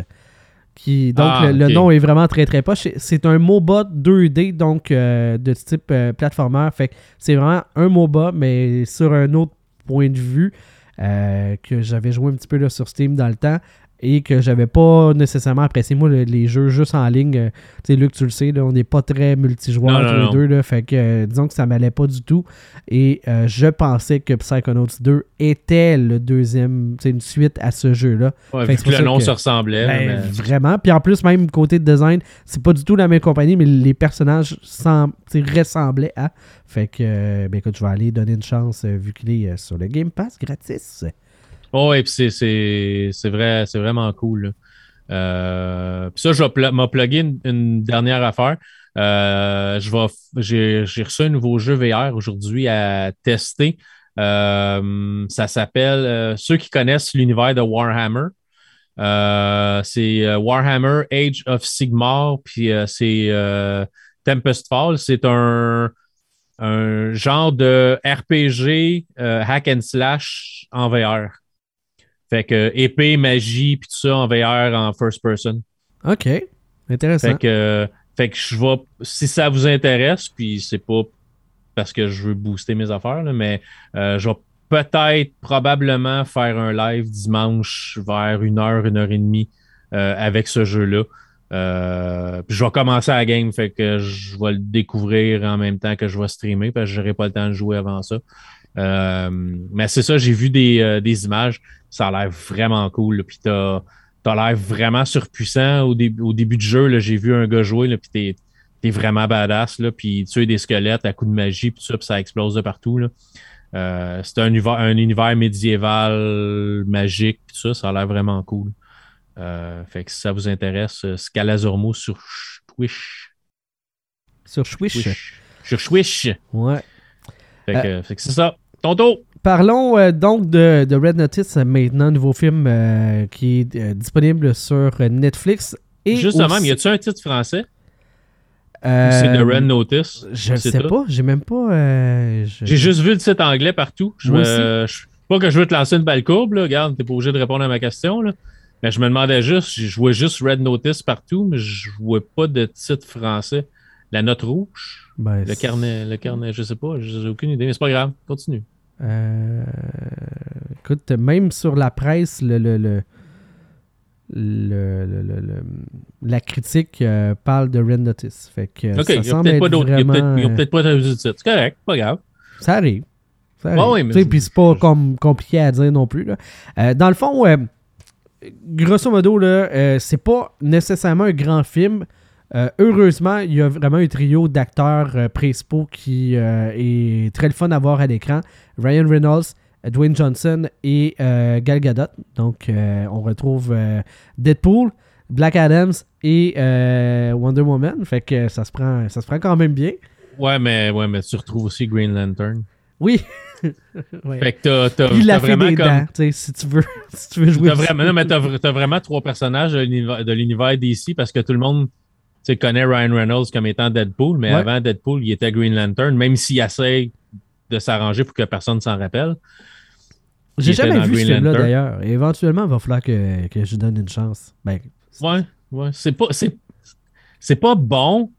donc, ah, le, nom est vraiment très très poche. C'est un MOBA 2D, donc euh, de type euh, platformer. Fait c'est vraiment un MOBA, mais sur un autre point de vue euh, que j'avais joué un petit peu là, sur Steam dans le temps et que j'avais pas nécessairement apprécié. Moi, les jeux juste en ligne, euh, tu sais, Luc, tu le sais, on n'est pas très multijoueurs tous les deux. Là, fait que euh, disons que ça m'allait pas du tout. Et euh, je pensais que Psychonauts 2 était le deuxième, c'est une suite à ce jeu-là. Ouais, fait que le nom se ressemblait. Ben, vraiment. Puis en plus, même côté de design, c'est pas du tout la même compagnie, mais les personnages ressemblaient à. Fait que, ben écoute, je vais aller donner une chance vu qu'il est sur le Game Pass gratis. Oh, puis c'est vrai, c'est vraiment cool. Euh, ça, je vais m'a une, dernière affaire. Euh, j'ai reçu un nouveau jeu VR aujourd'hui à tester. Euh, ça s'appelle, ceux qui connaissent l'univers de Warhammer, c'est Warhammer Age of Sigmar, puis c'est Tempest Fall. C'est un genre de RPG hack and slash en VR. Fait que épée, magie, puis tout ça en VR, en first person. OK. Intéressant. Fait que, fait que je vais, si ça vous intéresse, puis c'est pas parce que je veux booster mes affaires, mais euh, je vais peut-être, probablement faire un live dimanche vers une heure, une heure et demie euh, avec ce jeu-là. Euh, puis je vais commencer à la game, fait que je vais le découvrir en même temps que je vais streamer, parce que je n'aurai pas le temps de jouer avant ça. mais c'est ça, j'ai vu des, des images ça a l'air vraiment cool. Puis t'as as, l'air vraiment surpuissant au, au début du jeu. J'ai vu un gars jouer, là, puis t'es es vraiment badass. Là, puis tuer des squelettes à coups de magie, puis ça, puis ça explose de partout. Euh, c'est un univers, un univers médiéval magique, puis ça, ça a l'air vraiment cool. Euh, fait que si ça vous intéresse, euh, Scalazormo sur Twitch. Sur Swish. Sur Swish. Ouais. Fait que, fait que c'est ça. Tonto! Parlons euh, donc de, Red Notice maintenant, nouveau film euh, qui est euh, disponible sur Netflix. Et Justement, y a-tu un titre français? C'est de Red Notice? Je ne sais pas, j'ai même pas. J'ai juste vu le titre anglais partout. Je pas que je veux te lancer une balle courbe, là. Regarde, t'es pas obligé de répondre à ma question. Là. Mais je me demandais juste, je vois juste Red Notice partout, mais je vois pas de titre français. La note rouge, ben, le carnet, le carnet, je sais pas, j'ai aucune idée, mais c'est pas grave, continue. Euh, écoute, même sur la presse, le, le, le, la critique euh, parle de Red Notice. Fait que ça semble être vraiment... Ils n'ont peut-être pas de C'est correct, pas grave. Ça arrive. Ça arrive. Puis c'est pas comme compliqué à dire non plus. Là. Euh, dans le fond, grosso modo, là, c'est pas nécessairement un grand film. Euh, heureusement, il y a vraiment un trio d'acteurs euh, principaux qui euh, est très le fun à voir à l'écran. Ryan Reynolds, Dwayne Johnson et Gal Gadot. Donc, on retrouve Deadpool, Black Adams et Wonder Woman. Fait que ça se prend, ça se prend quand même bien. Ouais, mais, ouais, mais tu retrouves aussi Green Lantern. Oui. Fait que t'as, Il a vraiment des comme... dents, si tu veux, si tu veux jouer. T'as vraiment, non, mais t'as, vraiment trois personnages de l'univers, de l'univers DC parce que tout le monde tu connais Ryan Reynolds comme étant Deadpool, mais avant Deadpool, il était Green Lantern, même s'il essaie de s'arranger pour que personne s'en rappelle. J'ai jamais vu ce film-là d'ailleurs. Éventuellement, il va falloir que, que je donne une chance. Ben, ouais, ouais. C'est pas, c'est, pas bon,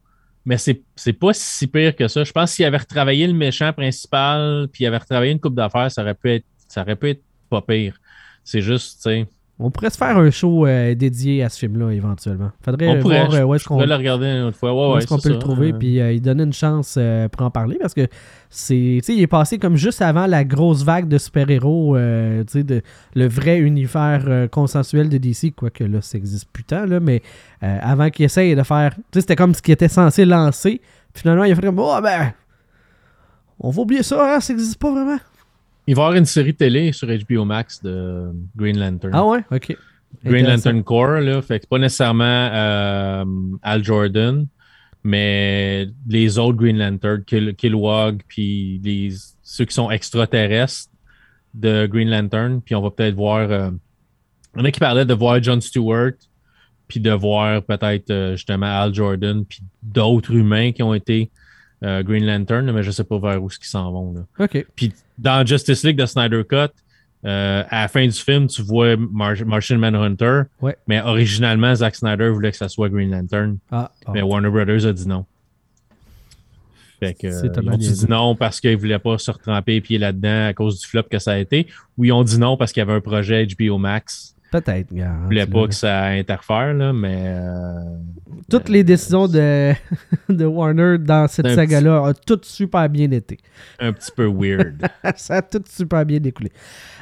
mais c'est, c'est pas si pire que ça. Je pense qu'il avait retravaillé le méchant principal, puis il avait retravaillé une coupe d'affaires, ça aurait pu être, ça aurait pu être pas pire. C'est juste, tu sais, On pourrait se faire un show euh, dédié à ce film-là éventuellement. Faudrait On pourrait, voir euh, où est-ce qu'on le regarder une autre fois. Ouais, ouais, est-ce qu'on peut le trouver, Euh, puis euh, il donner une chance euh, pour en parler parce que c'est, tu sais, il est passé comme juste avant la grosse vague de super-héros, euh, de, le vrai univers euh, consensuel de DC, quoique là, ça existe plus tant, là, mais euh, avant qu'il essaye de faire, tu sais, c'était comme ce qu'il était censé lancer. Finalement, il a fait comme, oh ben, on va oublier ça, hein, ça n'existe pas vraiment. Il va y avoir une série télé sur HBO Max de Green Lantern. Ah ouais, ok. Green. Lantern Corps, là. Fait que c'est pas nécessairement euh, Al Jordan, mais les autres Green Lantern, Kill, puis les, ceux qui sont extraterrestres de Green Lantern. Puis on va peut-être voir. euh, il y en a qui parlaient de voir John Stewart, puis de voir peut-être euh, justement Al Jordan, puis d'autres humains qui ont été euh, Green Lantern, mais je sais pas vers où qu'ils s'en vont. Là. Ok. Puis dans Justice League de Snyder Cut, euh, à la fin du film, tu vois Mar- Martian Manhunter. Ouais. Mais originalement, Zack Snyder voulait que ça soit Green Lantern. Ah, ah. Mais Warner Brothers a dit non. Fait que, C'est euh, ils ont dit non parce qu'ils voulaient pas se retremper les pieds là-dedans à cause du flop que ça a été. Ou ils ont dit non parce qu'il y avait un projet HBO Max. Peut-être, gars. Ils voulaient tu pas que ça interfère, là, mais. euh, Toutes les décisions de, de Warner dans cette saga-là ont toutes super bien été. un petit peu weird. ça a tout super bien découlé.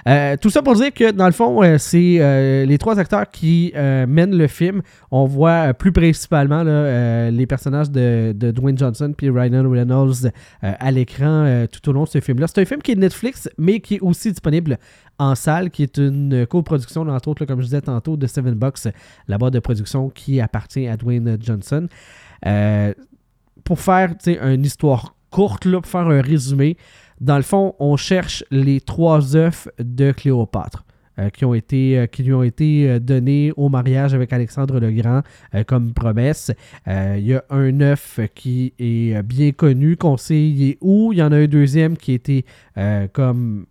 Euh, tout ça pour dire que, dans le fond, euh, c'est euh, les trois acteurs qui mènent le film. On voit plus principalement les personnages de, Dwayne Johnson puis Ryan Reynolds à l'écran tout au long de ce film-là. C'est un film qui est Netflix, mais qui est aussi disponible en salle, qui est une coproduction, entre autres, comme je disais tantôt, de Seven Box, la boîte de production qui appartient à Dwayne Johnson. Pour faire une histoire courte, pour faire un résumé, dans le fond, on cherche les trois œufs de Cléopâtre. euh, euh, qui lui ont été euh, donnés au mariage avec Alexandre le Grand comme promesse. Il y a un œuf qui est bien connu, est où. Il y en a un deuxième qui était comme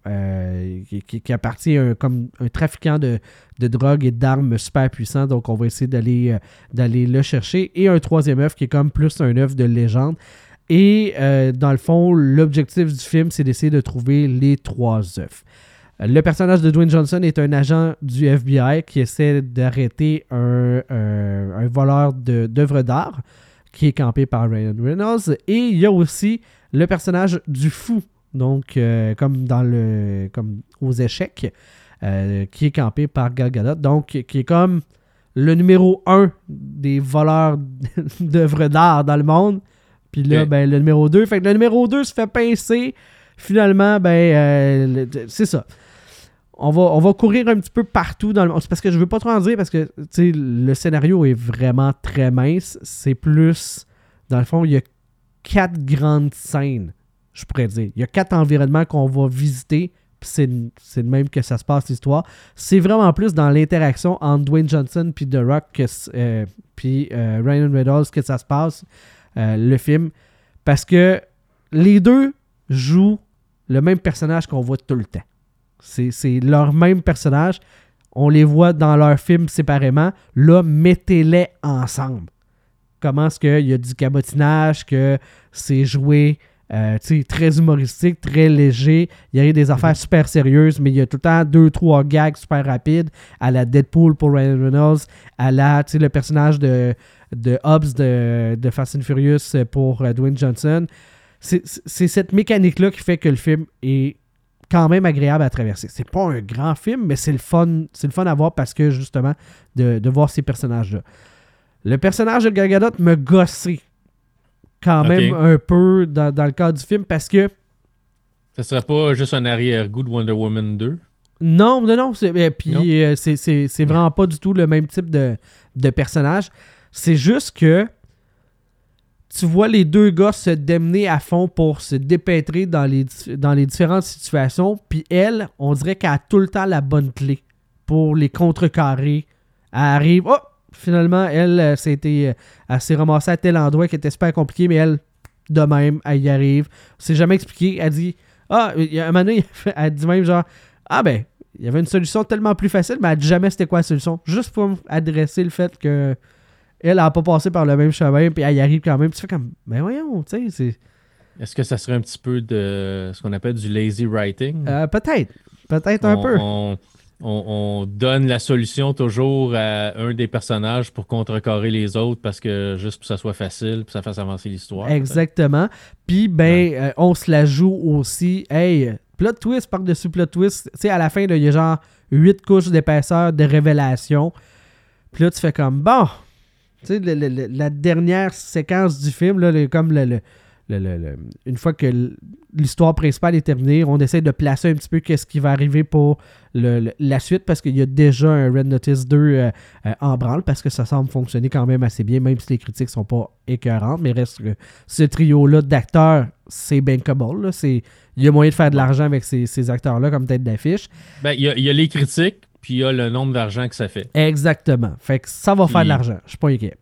qui, appartient à un, comme un trafiquant de, de drogue et d'armes super puissant. Donc on va essayer d'aller le chercher. Et un troisième œuf qui est comme plus un œuf de légende. Et euh, dans le fond, l'objectif du film, c'est d'essayer de trouver les trois œufs. Euh, Le personnage de Dwayne Johnson est un agent du FBI qui essaie d'arrêter un, un- un voleur d'œuvres d'art qui est campé par Ryan Reynolds. Et il y a aussi le personnage du fou, donc euh, comme dans le comme aux échecs, euh, qui est campé par Gal Gadot, donc qui est comme le numéro un des voleurs d'œuvres d'art dans le monde. Puis là, ben, le numéro 2. Fait que le numéro 2 se fait pincer. Finalement, ben, euh, le- c'est ça. On va, on va courir un petit peu partout dans le monde. C'est parce que je veux pas trop en dire parce que le scénario est vraiment très mince. C'est plus. Dans le fond, il y a quatre grandes scènes, je pourrais dire. Il y a quatre environnements qu'on va visiter. puis C'est de même que ça se passe l'histoire. C'est vraiment plus dans l'interaction entre Dwayne Johnson puis The Rock que euh, puis euh, Ryan Reynolds que ça se passe euh, le film parce que les deux jouent le même personnage qu'on voit tout le temps. C'est leur même personnage. On les voit dans leurs films séparément. Là, mettez-les ensemble. Comment est-ce qu'il y a du cabotinage, que c'est joué euh, très humoristique, très léger. Il y a des affaires super sérieuses, mais il y a tout le temps deux, trois gags super rapides à la Deadpool pour Ryan Reynolds, à la, le personnage de, de Hobbs de, de Fast and Furious pour euh, Dwayne Johnson. C'est c'est cette mécanique-là qui fait que le film est quand même agréable à traverser. C'est pas un grand film, mais c'est le fun, c'est le fun à voir parce que justement de, de voir ces personnages-là. Le personnage de Gal Gadot me gossait quand même un peu dans, dans le cadre du film parce que ça serait pas juste un arrière-goût de Wonder Woman 2. non, non, non, c'est, et puis Non? euh, c'est, c'est- c'est vraiment pas du tout le même type de, de personnage. C'est juste que tu vois les deux gars se démener à fond pour se dépêtrer dans les, dans les différentes situations. Puis elle, on dirait qu'elle a tout le temps la bonne clé pour les contrecarrer. Elle arrive, oh, finalement, elle, c'était, euh, elle s'est ramassée à tel endroit qui était super compliqué, mais elle, de même, elle y arrive. C'est jamais expliqué. Elle dit, ah, il y a un moment donné, elle dit même genre, ah ben, il y avait une solution tellement plus facile, mais elle dit jamais c'était quoi la solution. Juste pour adresser le fait que elle a pas passé par le même chemin, puis elle y arrive quand même. Tu fais comme, ben voyons, tu sais, c'est. Est-ce que ça serait un petit peu de ce qu'on appelle du lazy writing? euh, peut-être. Peut-être un on, peu. On, on, donne la solution toujours à un des personnages pour contrecarrer les autres parce que juste pour que ça soit facile, pour que ça fasse avancer l'histoire. Exactement. Puis, ben, euh, on se la joue aussi. Hey, plot twist par-dessus plot twist. Tu sais, à la fin, il y a genre huit couches d'épaisseur de révélation. Puis là, tu fais comme, bon, tu sais, la dernière séquence du film, là, comme le une fois que l'histoire principale est terminée, on essaie de placer un petit peu qu'est-ce qui va arriver pour la suite parce qu'il y a déjà un Red Notice 2 euh, euh, en branle parce que ça semble fonctionner quand même assez bien, même si les critiques sont pas écœurantes. Mais reste que ce trio-là d'acteurs, c'est bankable. Il y a moyen de faire de l'argent avec ces, acteurs-là comme tête d'affiche. Ben, il y, a les critiques, puis il y a le nombre d'argent que ça fait. Exactement. Fait que ça va faire de l'argent. Je suis pas inquiet.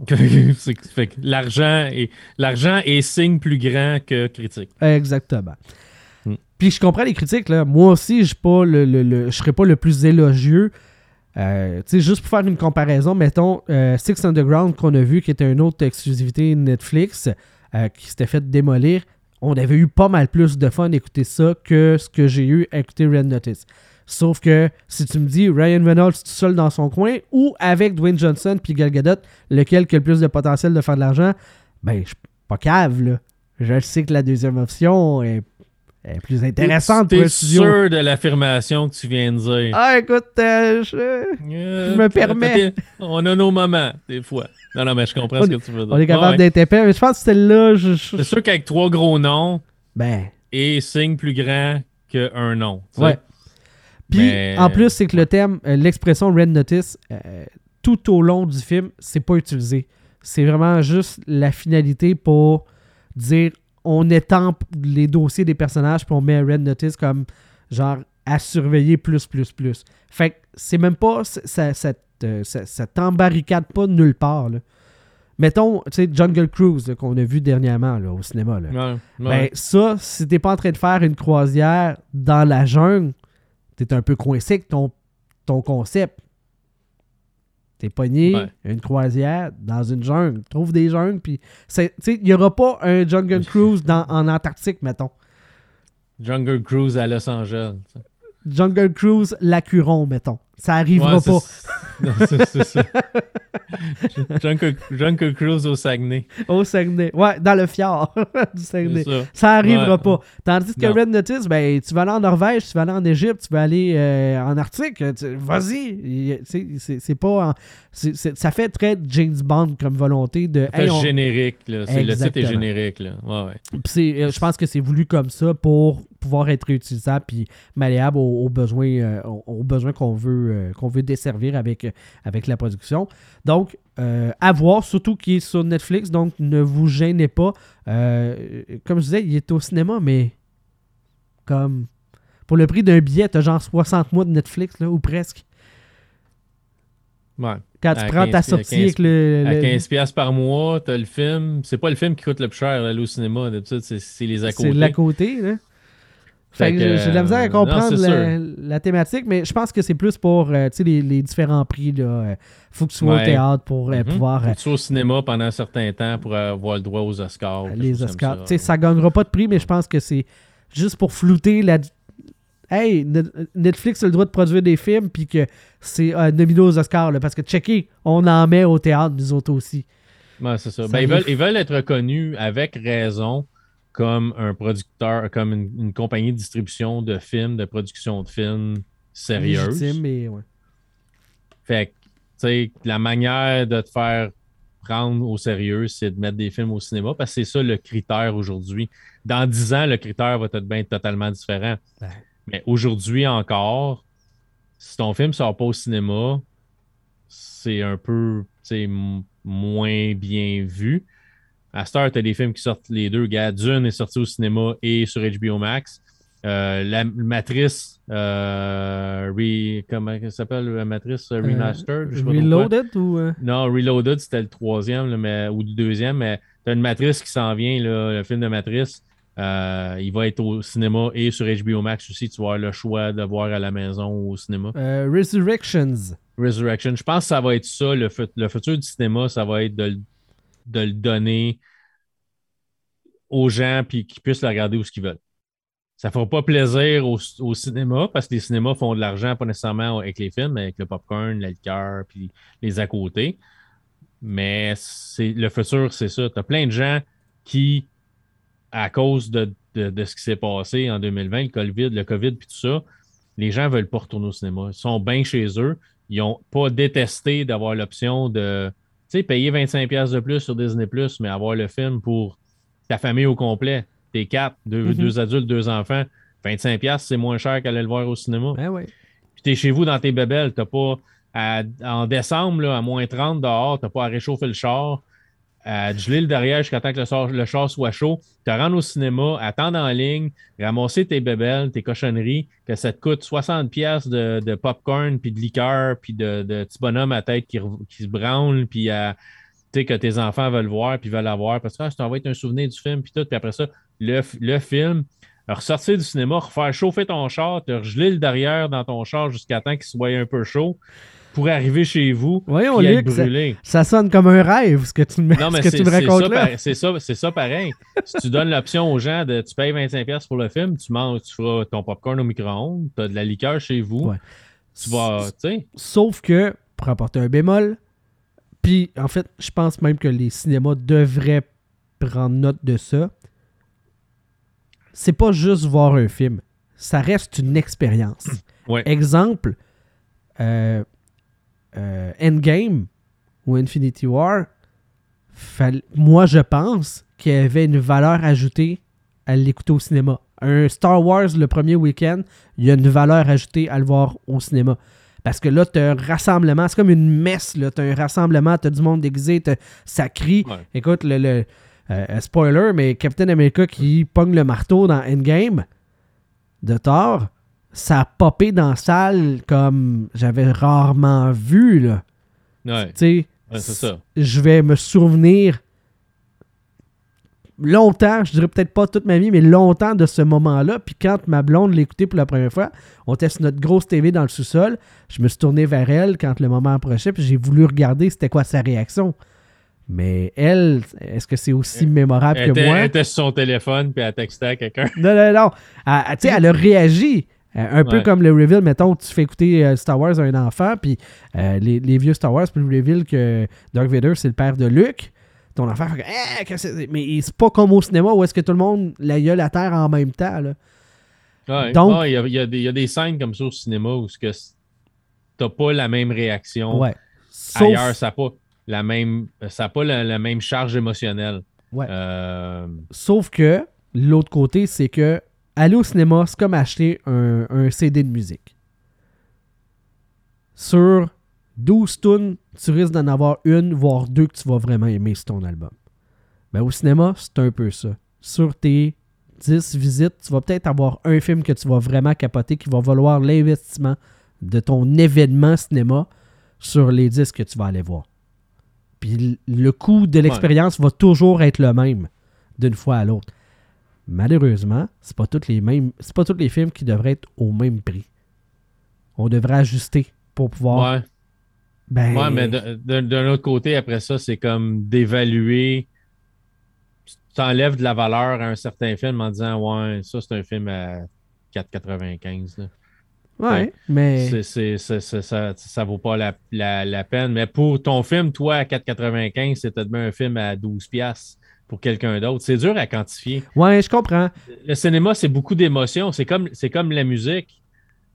l'argent est, l'argent est signe plus grand que critique. Exactement. Hmm. Puis je comprends les critiques. Là. Moi aussi, je ne serais pas le plus élogieux. Euh, juste pour faire une comparaison, mettons euh, Six Underground qu'on a vu, qui était une autre exclusivité Netflix, euh, qui s'était fait démolir. On avait eu pas mal plus de fun d'écouter ça que ce que j'ai eu à écouter Red Notice. Sauf que si tu me dis Ryan Reynolds tout seul dans son coin ou avec Dwayne Johnson puis Gal Gadot, lequel qui a le plus de potentiel de faire de l'argent, ben je suis pas cave là. Je sais que la deuxième option est, plus intéressante pour sûr de l'affirmation que tu viens de dire? Ah écoute, euh, je, euh, me permets. On a nos moments des fois. Non non mais je comprends ce que tu veux dire. On est capable d'être épais, mais je pense que celle-là, je... c'est sûr qu'avec trois gros noms. Ben. Et signe plus grand qu'un nom. Ouais. Puis en plus, c'est que le thème, euh, l'expression Red Notice, euh, tout au long du film, c'est pas utilisé. C'est vraiment juste la finalité pour dire on étampe les dossiers des personnages puis on met Red Notice comme genre à surveiller plus, plus, plus. Fait que c'est même pas. Ça, ça, euh, t'embarricade pas nulle part. Mettons, tu sais, Jungle Cruise qu'on a vu dernièrement là, au cinéma. Là. Ben, ça, si t'es pas en train de faire une croisière dans la jungle, t'es un peu coincé avec ton, ton concept. T'es pogné une croisière dans une jungle. Trouve des jungles, puis il n'y aura pas un Jungle Cruise dans, en Antarctique, mettons. Jungle Cruise à Los Angeles. Jungle Cruise Lacuron, mettons. Ça arrivera pas. C'est ça. Jungle, Cruise au Saguenay. Au Saguenay. Ouais, dans le fjord du Saguenay. Ça, arrivera pas. Tandis que Red Notice, ben, tu vas aller en Norvège, tu vas aller en Égypte, tu vas aller euh, en Arctique. Vas-y. C'est pas. ça fait très James Bond comme volonté de. Ça fait générique. Là. Le titre est générique. Là. Ouais, ouais. Euh, je pense que c'est voulu comme ça pour pouvoir être réutilisable puis malléable aux, besoins, euh, aux, besoins qu'on veut, qu'on veut desservir avec, avec la production. Donc, euh, à voir, surtout qu'il est sur Netflix, donc ne vous gênez pas. Euh, comme je disais, il est au cinéma, mais comme pour le prix d'un billet, t'as genre 60 mois de Netflix, là, ou presque. Ouais. Quand tu prends ta sortie avec le, À 15$ par mois, t'as le film. C'est pas le film qui coûte le plus cher aller au cinéma, d'habitude, c'est les à côté. C'est l'à côté, là. Fait que j'ai de la misère à comprendre la, thématique, mais je pense que c'est plus pour euh, les, les, différents prix. Il euh, faut que tu sois au théâtre pour euh, mm-hmm. pouvoir. Faut que tu sois au cinéma pendant un certain temps pour avoir le droit aux Oscars. Les Oscars. Ça, ça gagnera pas de prix, mais je pense que c'est juste pour flouter la. Hey, Netflix a le droit de produire des films, puis que c'est nominé aux Oscars. parce que, checker, on en met au théâtre, nous autres aussi. c'est ça. Ben, ils, veulent, ils veulent être reconnus avec raison comme un producteur, comme une, compagnie de distribution de films, de production de films sérieuse. mais ouais. Fait que, tu sais, la manière de te faire prendre au sérieux, c'est de mettre des films au cinéma parce que c'est ça le critère aujourd'hui. Dans dix ans, le critère va être bien totalement différent. Mais aujourd'hui encore, si ton film sort pas au cinéma, c'est un peu moins bien vu. À Star, tu as des films qui sortent les deux. Gars, Dune est sorti au cinéma et sur HBO Max. Euh, la Matrice, euh, comment ça s'appelle la Matrice euh, Remastered Reloaded ou Non, Reloaded, c'était le troisième mais, ou le deuxième, mais tu as une Matrice qui s'en vient, là, le film de Matrice. il va être au cinéma et sur HBO Max aussi. Tu vas avoir le choix de voir à la maison ou au cinéma. Resurrections. Resurrection. Je pense que ça va être ça. Le, le futur du cinéma, ça va être de, de le donner aux gens puis qu'ils puissent le regarder où ce qu'ils veulent. ça fera pas plaisir au, au, cinéma parce que les cinémas font de l'argent, pas nécessairement avec les films, mais avec le popcorn, la liqueur, puis les à côté. Mais le futur, c'est ça. Tu as plein de gens qui, à cause de, de, ce qui s'est passé en 2020, le COVID, le COVID, puis tout ça, les gens veulent pas retourner au cinéma. Ils sont bien chez eux. Ils n'ont pas détesté d'avoir l'option de payer 25$ de plus sur Disney, mais avoir le film pour ta famille au complet. T'es quatre, deux, mm-hmm. adultes, deux enfants. 25$, c'est moins cher qu'aller le voir au cinéma. Ben oui. Puis t'es chez vous dans tes bébelles. T'as pas. en décembre, à moins 30 dehors, t'as pas à réchauffer le char à geler le derrière jusqu'à temps que le, char soit chaud, te rendre au cinéma, attendre en ligne, ramasser tes bébelles, tes cochonneries, que ça te coûte 60 pièces de, popcorn, puis de liqueur, puis de, de petits bonhommes à tête qui, se branlent, puis que tes enfants veulent voir, puis veulent avoir, parce que ah, ça va être un souvenir du film, puis tout, puis après ça, le, le film, ressortir du cinéma, refaire chauffer ton char, te geler le derrière dans ton char jusqu'à temps qu'il soit un peu chaud, pour arriver chez vous Voyons, et être brûlé. Ça, sonne comme un rêve, ce que tu me, non, mais tu me racontes là. C'est ça, ça, pareil. si tu donnes l'option aux gens de tu payes 25$ pour le film, tu manges, tu feras ton popcorn au micro-ondes, tu as de la liqueur chez vous. Tu vas, tu sais. Sauf que, pour apporter un bémol, puis en fait, je pense même que les cinémas devraient prendre note de ça. C'est pas juste voir un film. Ça reste une expérience. Exemple, euh, euh, Endgame ou Infinity War, moi je pense qu'il y avait une valeur ajoutée à l'écouter au cinéma. Un Star Wars le premier week-end, il y a une valeur ajoutée à le voir au cinéma. Parce que là, tu as un rassemblement, c'est comme une messe, tu as un rassemblement, tu as du monde déguisé, ça crie. Écoute, le, euh, spoiler, mais Captain America qui pogne le marteau dans Endgame de Thor, ça a popé dans la salle comme j'avais rarement vu. Là. Ouais. Je vais me souvenir longtemps, je dirais peut-être pas toute ma vie, mais longtemps de ce moment-là. Puis quand ma blonde l'écoutait pour la première fois, on sur notre grosse TV dans le sous-sol. Je me suis tourné vers elle quand le moment approchait, puis j'ai voulu regarder c'était quoi sa réaction. Mais elle, est-ce que c'est aussi mémorable que moi? Elle était sur son téléphone puis elle textait à quelqu'un. Non, non, non. Elle, elle a réagi. Euh, un peu comme le reveal, mettons, tu fais écouter euh, Star Wars à un enfant, puis euh, les, vieux Star Wars, puis le reveal que Dark Vader, c'est le père de Luke. Ton enfant fait eh, Mais c'est pas comme au cinéma où est-ce que tout le monde la gueule à terre en même temps. Là. Donc, il y, a, des scènes comme ça au cinéma où tu n'as pas la même réaction. Ouais. Ailleurs, ça n'a pas la même, ça pas la, même charge émotionnelle. Ouais. Sauf que l'autre côté, c'est que aller au cinéma, c'est comme acheter un, CD de musique. Sur 12 tunes, tu risques d'en avoir une, voire deux que tu vas vraiment aimer sur ton album. Ben, au cinéma, c'est un peu ça. Sur tes 10 visites, tu vas peut-être avoir un film que tu vas vraiment capoter qui va valoir l'investissement de ton événement cinéma sur les 10 que tu vas aller voir. Puis le coût de l'expérience va toujours être le même d'une fois à l'autre malheureusement, c'est pas tous les mêmes. C'est pas tous les films qui devraient être au même prix. On devrait ajuster pour pouvoir. Ouais. Ben... Ouais, mais d'un autre côté, après ça, c'est comme d'évaluer. Tu enlèves de la valeur à un certain film en disant Ouais, ça c'est un film à 4,95. Ouais, mais. C'est, ça, ça vaut pas la, la, peine. Mais pour ton film, toi, à 4,95, c'est peut-être un film à 12$ pour quelqu'un d'autre. C'est dur à quantifier. Ouais, je comprends. Le cinéma, c'est beaucoup d'émotions. C'est comme, comme la musique.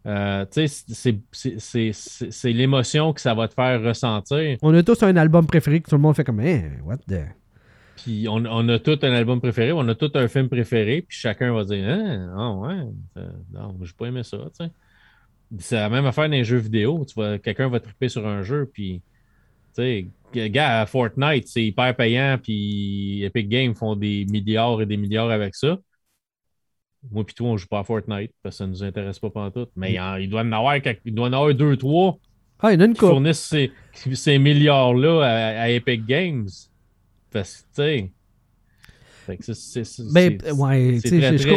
Euh, c'est l'émotion que ça va te faire ressentir. On a tous un album préféré que tout le monde fait comme hey, eh, what the? Puis on, a tous un album préféré, on a tous un film préféré, puis chacun va dire Ah, oh, ouais, non, j'ai pas aimé ça. C'est la même affaire dans les jeux vidéo. Tu quelqu'un va triper sur un jeu, puis tu sais, gars, Fortnite, c'est hyper payant, puis Epic Games font des milliards et des milliards avec ça. Moi puis toi, on joue pas à Fortnite parce que ça nous intéresse pas tout. Mais il, doit en avoir il doit en avoir deux, trois ah, il y en a une qui fournissent ces, milliards-là à, Epic Games. Parce que, tu sais.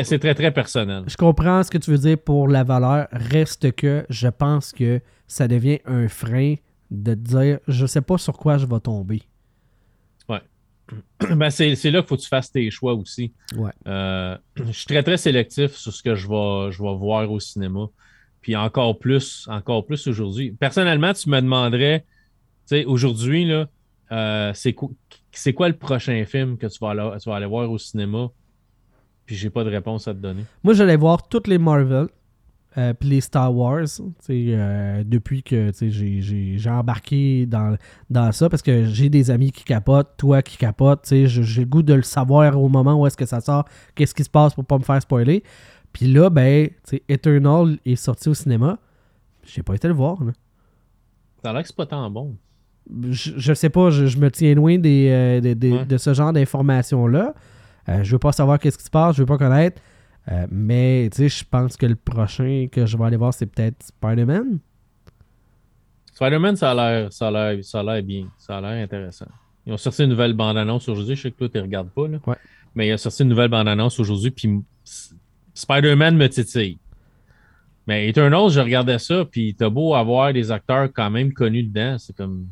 C'est très, très personnel. Je comprends ce que tu veux dire pour la valeur. Reste que je pense que ça devient un frein de te dire je sais pas sur quoi je vais tomber. Ouais. ben c'est là qu'il faut que tu fasses tes choix aussi. Ouais. Euh, je suis très, très sélectif sur ce que je vais, je vais voir au cinéma. Puis encore plus, encore plus aujourd'hui. Personnellement, tu me demanderais, tu sais, aujourd'hui, là, euh, c'est quoi, quoi le prochain film que tu vas aller, tu vas aller voir au cinéma? Puis j'ai pas de réponse à te donner. Moi, j'allais voir toutes les Marvel. Euh, puis les Star Wars, euh, depuis que j'ai embarqué dans, dans ça, parce que j'ai des amis qui capotent, toi qui capotes, j'ai le goût de le savoir au moment où est-ce que ça sort, qu'est-ce qui se passe pour pas me faire spoiler. Puis là, ben, Eternal est sorti au cinéma. J'ai pas été le voir. Là. Ça a l'air que c'est pas tant bon. Je, je sais pas, je, me tiens loin des, euh, de ce genre d'informations-là. je veux pas savoir qu'est-ce qui se passe, je veux pas connaître. Euh, mais tu sais, je pense que le prochain que je vais aller voir, c'est peut-être Spider-Man. Spider-Man, ça a l'air ça a l'air bien. Ça a l'air intéressant. Ils ont sorti une nouvelle bande-annonce aujourd'hui. Je sais que toi, tu ne regardes pas. Là. Mais ils ont sorti une nouvelle bande-annonce aujourd'hui. Puis Spider-Man me titille. Mais Eternal, je regardais ça. Puis t'as beau avoir des acteurs quand même connus dedans. C'est comme.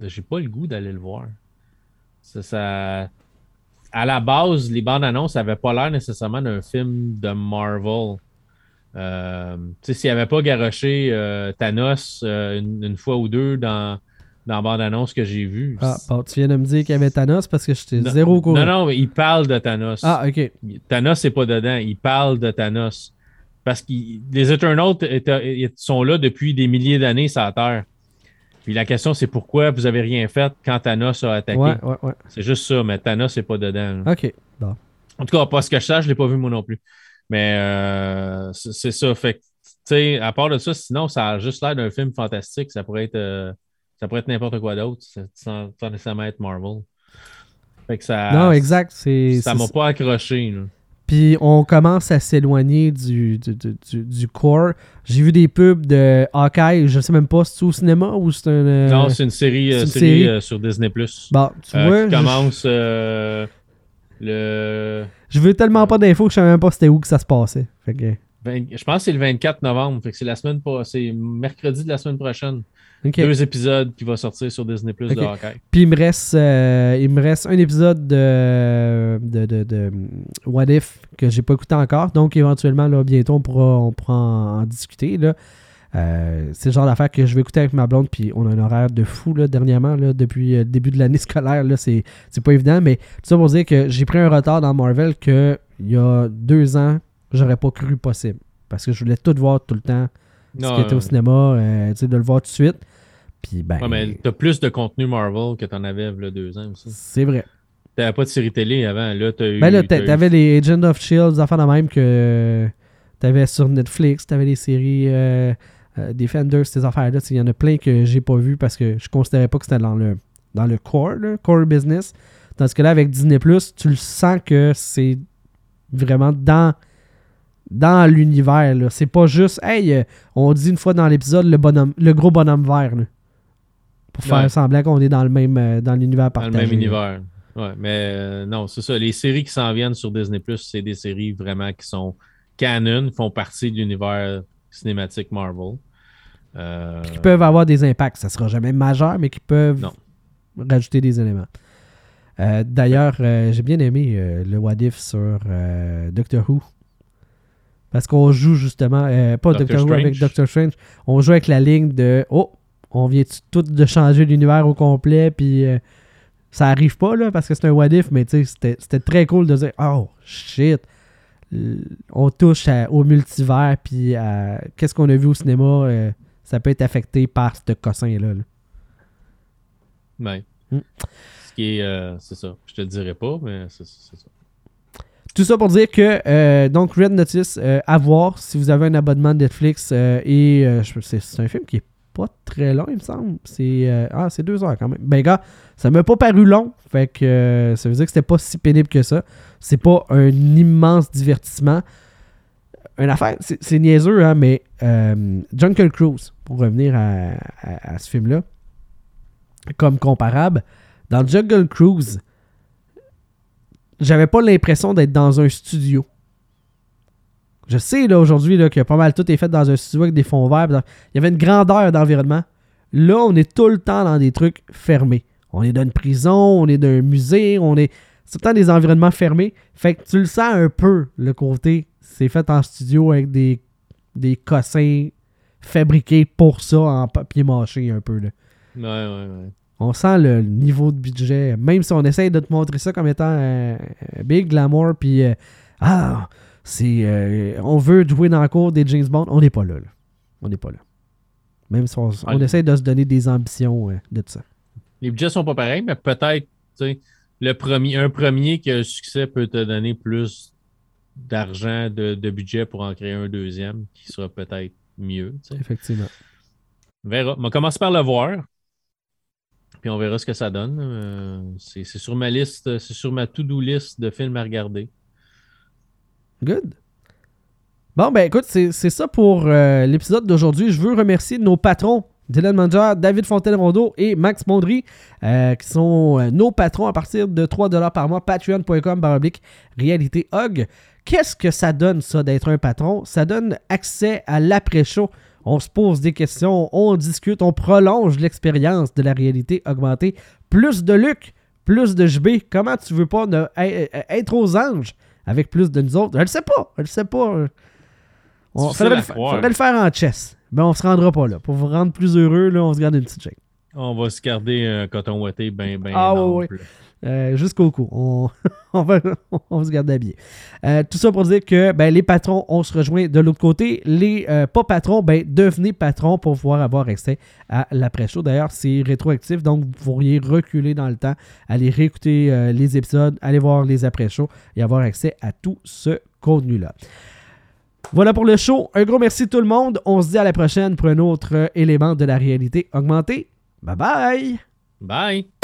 J'ai pas le goût d'aller le voir. Ça, ça, à la base, les bandes annonces n'avaient pas l'air nécessairement d'un film de Marvel. Euh, S'il n'y avait pas garoché euh, Thanos euh, une, fois ou deux dans, dans la bande-annonce que j'ai vue. Ah, tu viens de me dire qu'il y avait Thanos parce que j'étais zéro au courant. Non, non, il parle de Thanos. Ah, OK. Thanos n'est pas dedans. Il parle de Thanos. Parce que les Eternals sont là depuis des milliers d'années sur la Terre. Puis la question, c'est pourquoi vous avez rien fait quand Thanos a attaqué? Ouais, ouais, ouais. C'est juste ça, mais Thanos n'est pas dedans. OK. Bon. En tout cas, pas ce que je sache, je ne l'ai pas vu moi non plus. Mais euh, c'est ça. Fait tu sais, à part de ça, sinon, ça a juste l'air d'un film fantastique. Ça pourrait être, euh, ça pourrait être n'importe quoi d'autre, sans, nécessairement être Marvel. Fait que ça. Non, exact. Ça m'a pas accroché. Là. Puis on commence à s'éloigner du, du, du, du, core. J'ai vu des pubs de Hawkeye, je sais même pas si c'est au cinéma ou c'est un. Euh, non, c'est une série, euh, série, euh, sur Disney. Bon, tu vois. Qui commence le. Je veux tellement pas d'infos que je savais même pas c'était où que ça se passait. Fait que... je pense que c'est le 24 novembre. Fait que c'est la semaine c'est mercredi de la semaine prochaine. Deux épisodes qui vont sortir sur Disney Plus de Hawkeye. Puis il me reste euh, il me reste un épisode de, de, de, What If que j'ai pas écouté encore. Donc éventuellement là, bientôt on pourra, on pourra en, discuter. Là. Euh, c'est le genre d'affaire que je vais écouter avec ma blonde, puis on a un horaire de fou là, dernièrement, là, depuis le début de l'année scolaire. Là, c'est, pas évident, mais tout ça pour dire que j'ai pris un retard dans Marvel que il y a deux ans, j'aurais pas cru possible. Parce que je voulais tout voir tout le temps. ce qui était au cinéma, euh, de le voir tout de suite. Puis ben. Ouais, mais t'as plus de contenu Marvel que t'en avais il y a deux ans aussi. C'est vrai. T'avais pas de série télé avant. Là, t'as eu. Ben là, t'avais les Agents of Shield, des enfants de même que t'avais sur Netflix, t'avais les séries euh, euh, Defenders, ces affaires-là. Il y en a plein que j'ai pas vu parce que je considérais pas que c'était dans le, dans le core, le core business. Tandis que là, avec Disney, tu le sens que c'est vraiment dans dans l'univers. C'est pas juste, hey, euh, on dit une fois dans l'épisode le bonhomme, le gros bonhomme vert. Là pour faire semblant qu'on est dans le même euh, dans l'univers partagé. Dans le même univers. Ouais, mais euh, non, c'est ça. Les séries qui s'en viennent sur Disney c'est des séries vraiment qui sont canon, font partie de l'univers cinématique Marvel. Euh, qui peuvent avoir des impacts. Ça sera jamais majeur, mais qui peuvent rajouter des éléments. D'ailleurs, j'ai bien aimé le What If sur Doctor Who. Parce qu'on joue justement, pas Doctor, Who avec Doctor Strange, on joue avec la ligne de Oh, on vient tout de changer l'univers au complet, puis euh, ça arrive pas, là, parce que c'est un what if, mais c'était très cool de dire, oh, shit, on touche au multivers, puis qu'est-ce qu'on a vu au cinéma, euh, ça peut être affecté par ce cossin-là. Oui. Hmm. Ce qui est, euh, c'est ça. Je te le dirai pas, mais c'est ça. Tout ça pour dire que, donc, Red Notice, à voir si vous avez un abonnement de Netflix, et c'est un film qui est pas très long, il me semble. C'est euh, ah, c'est deux heures quand même. Ben, gars, ça m'a pas paru long. Fait que euh, ça veut dire que c'était pas si pénible que ça. C'est pas un immense divertissement. Une affaire, c'est niaiseux, hein, mais euh, Jungle Cruise, pour revenir à, ce film-là, comme comparable, dans Jungle Cruise, j'avais pas l'impression d'être dans un studio. Je sais là aujourd'hui que pas mal tout est fait dans un studio avec des fonds verts. Il y avait une grandeur d'environnement. Là, on est tout le temps dans des trucs fermés. on est dans une prison, on est dans un musée, on est. C'est tout le temps des environnements fermés. Fait que tu le sens un peu, le côté. C'est fait en studio avec des, des cossins fabriqués pour ça en papier mâché un peu. Là. Ouais, ouais, ouais. On sent le niveau de budget, même si on essaye de te montrer ça comme étant euh, big glamour, puis euh, ah, c'est euh, on veut jouer dans le cours des James Bond, on n'est pas là, là. On n'est pas là. Même si on, essaie de se donner des ambitions euh, de ça. Les budgets sont pas pareils, mais peut-être, le premier, un premier qui a un succès peut te donner plus d'argent, de, de budget pour en créer un deuxième qui sera peut-être mieux. Effectivement. On verra. On va commencer par le voir. Puis on verra ce que ça donne. Euh, c'est sur ma liste, c'est sur ma to-do list de films à regarder. Good. Bon, ben écoute, c'est ça pour euh, l'épisode d'aujourd'hui. Je veux remercier nos patrons, Dylan Manger, David Fontaine-Rondeau et Max Mondry, euh, qui sont euh, nos patrons à partir de 3$ par mois. Patreon.com baroblique réalité hog. Qu'est-ce que ça donne, ça, d'être un patron? Ça donne accès à l'après-show. On se pose des questions, on discute, on prolonge l'expérience de la réalité augmentée. Plus de Luc, plus de JB. Comment tu veux pas ne- e- e- être aux anges? Avec plus de nous autres? Je le sais pas. Je le sais pas. On faudrait le, faudrait le faire en chess. Mais on se rendra pas là. Pour vous rendre plus heureux, là, on se garde une petite shake. On va se garder un coton ouaté bien, bien Ah, ouais, ample. Euh, Jusqu'au cou. On, va, se garder habillé. Euh, tout ça pour dire que ben, les patrons, on se rejoint de l'autre côté. Les euh, pas patrons, ben, devenez patrons pour pouvoir avoir accès à l'après-show. D'ailleurs, c'est rétroactif, donc vous pourriez reculer dans le temps, aller réécouter les épisodes, aller voir les après-shows et avoir accès à tout ce contenu-là. Voilà pour le show. Un gros merci tout le monde. On se dit à la prochaine pour un autre élément de la réalité augmentée. Bye bye! Bye!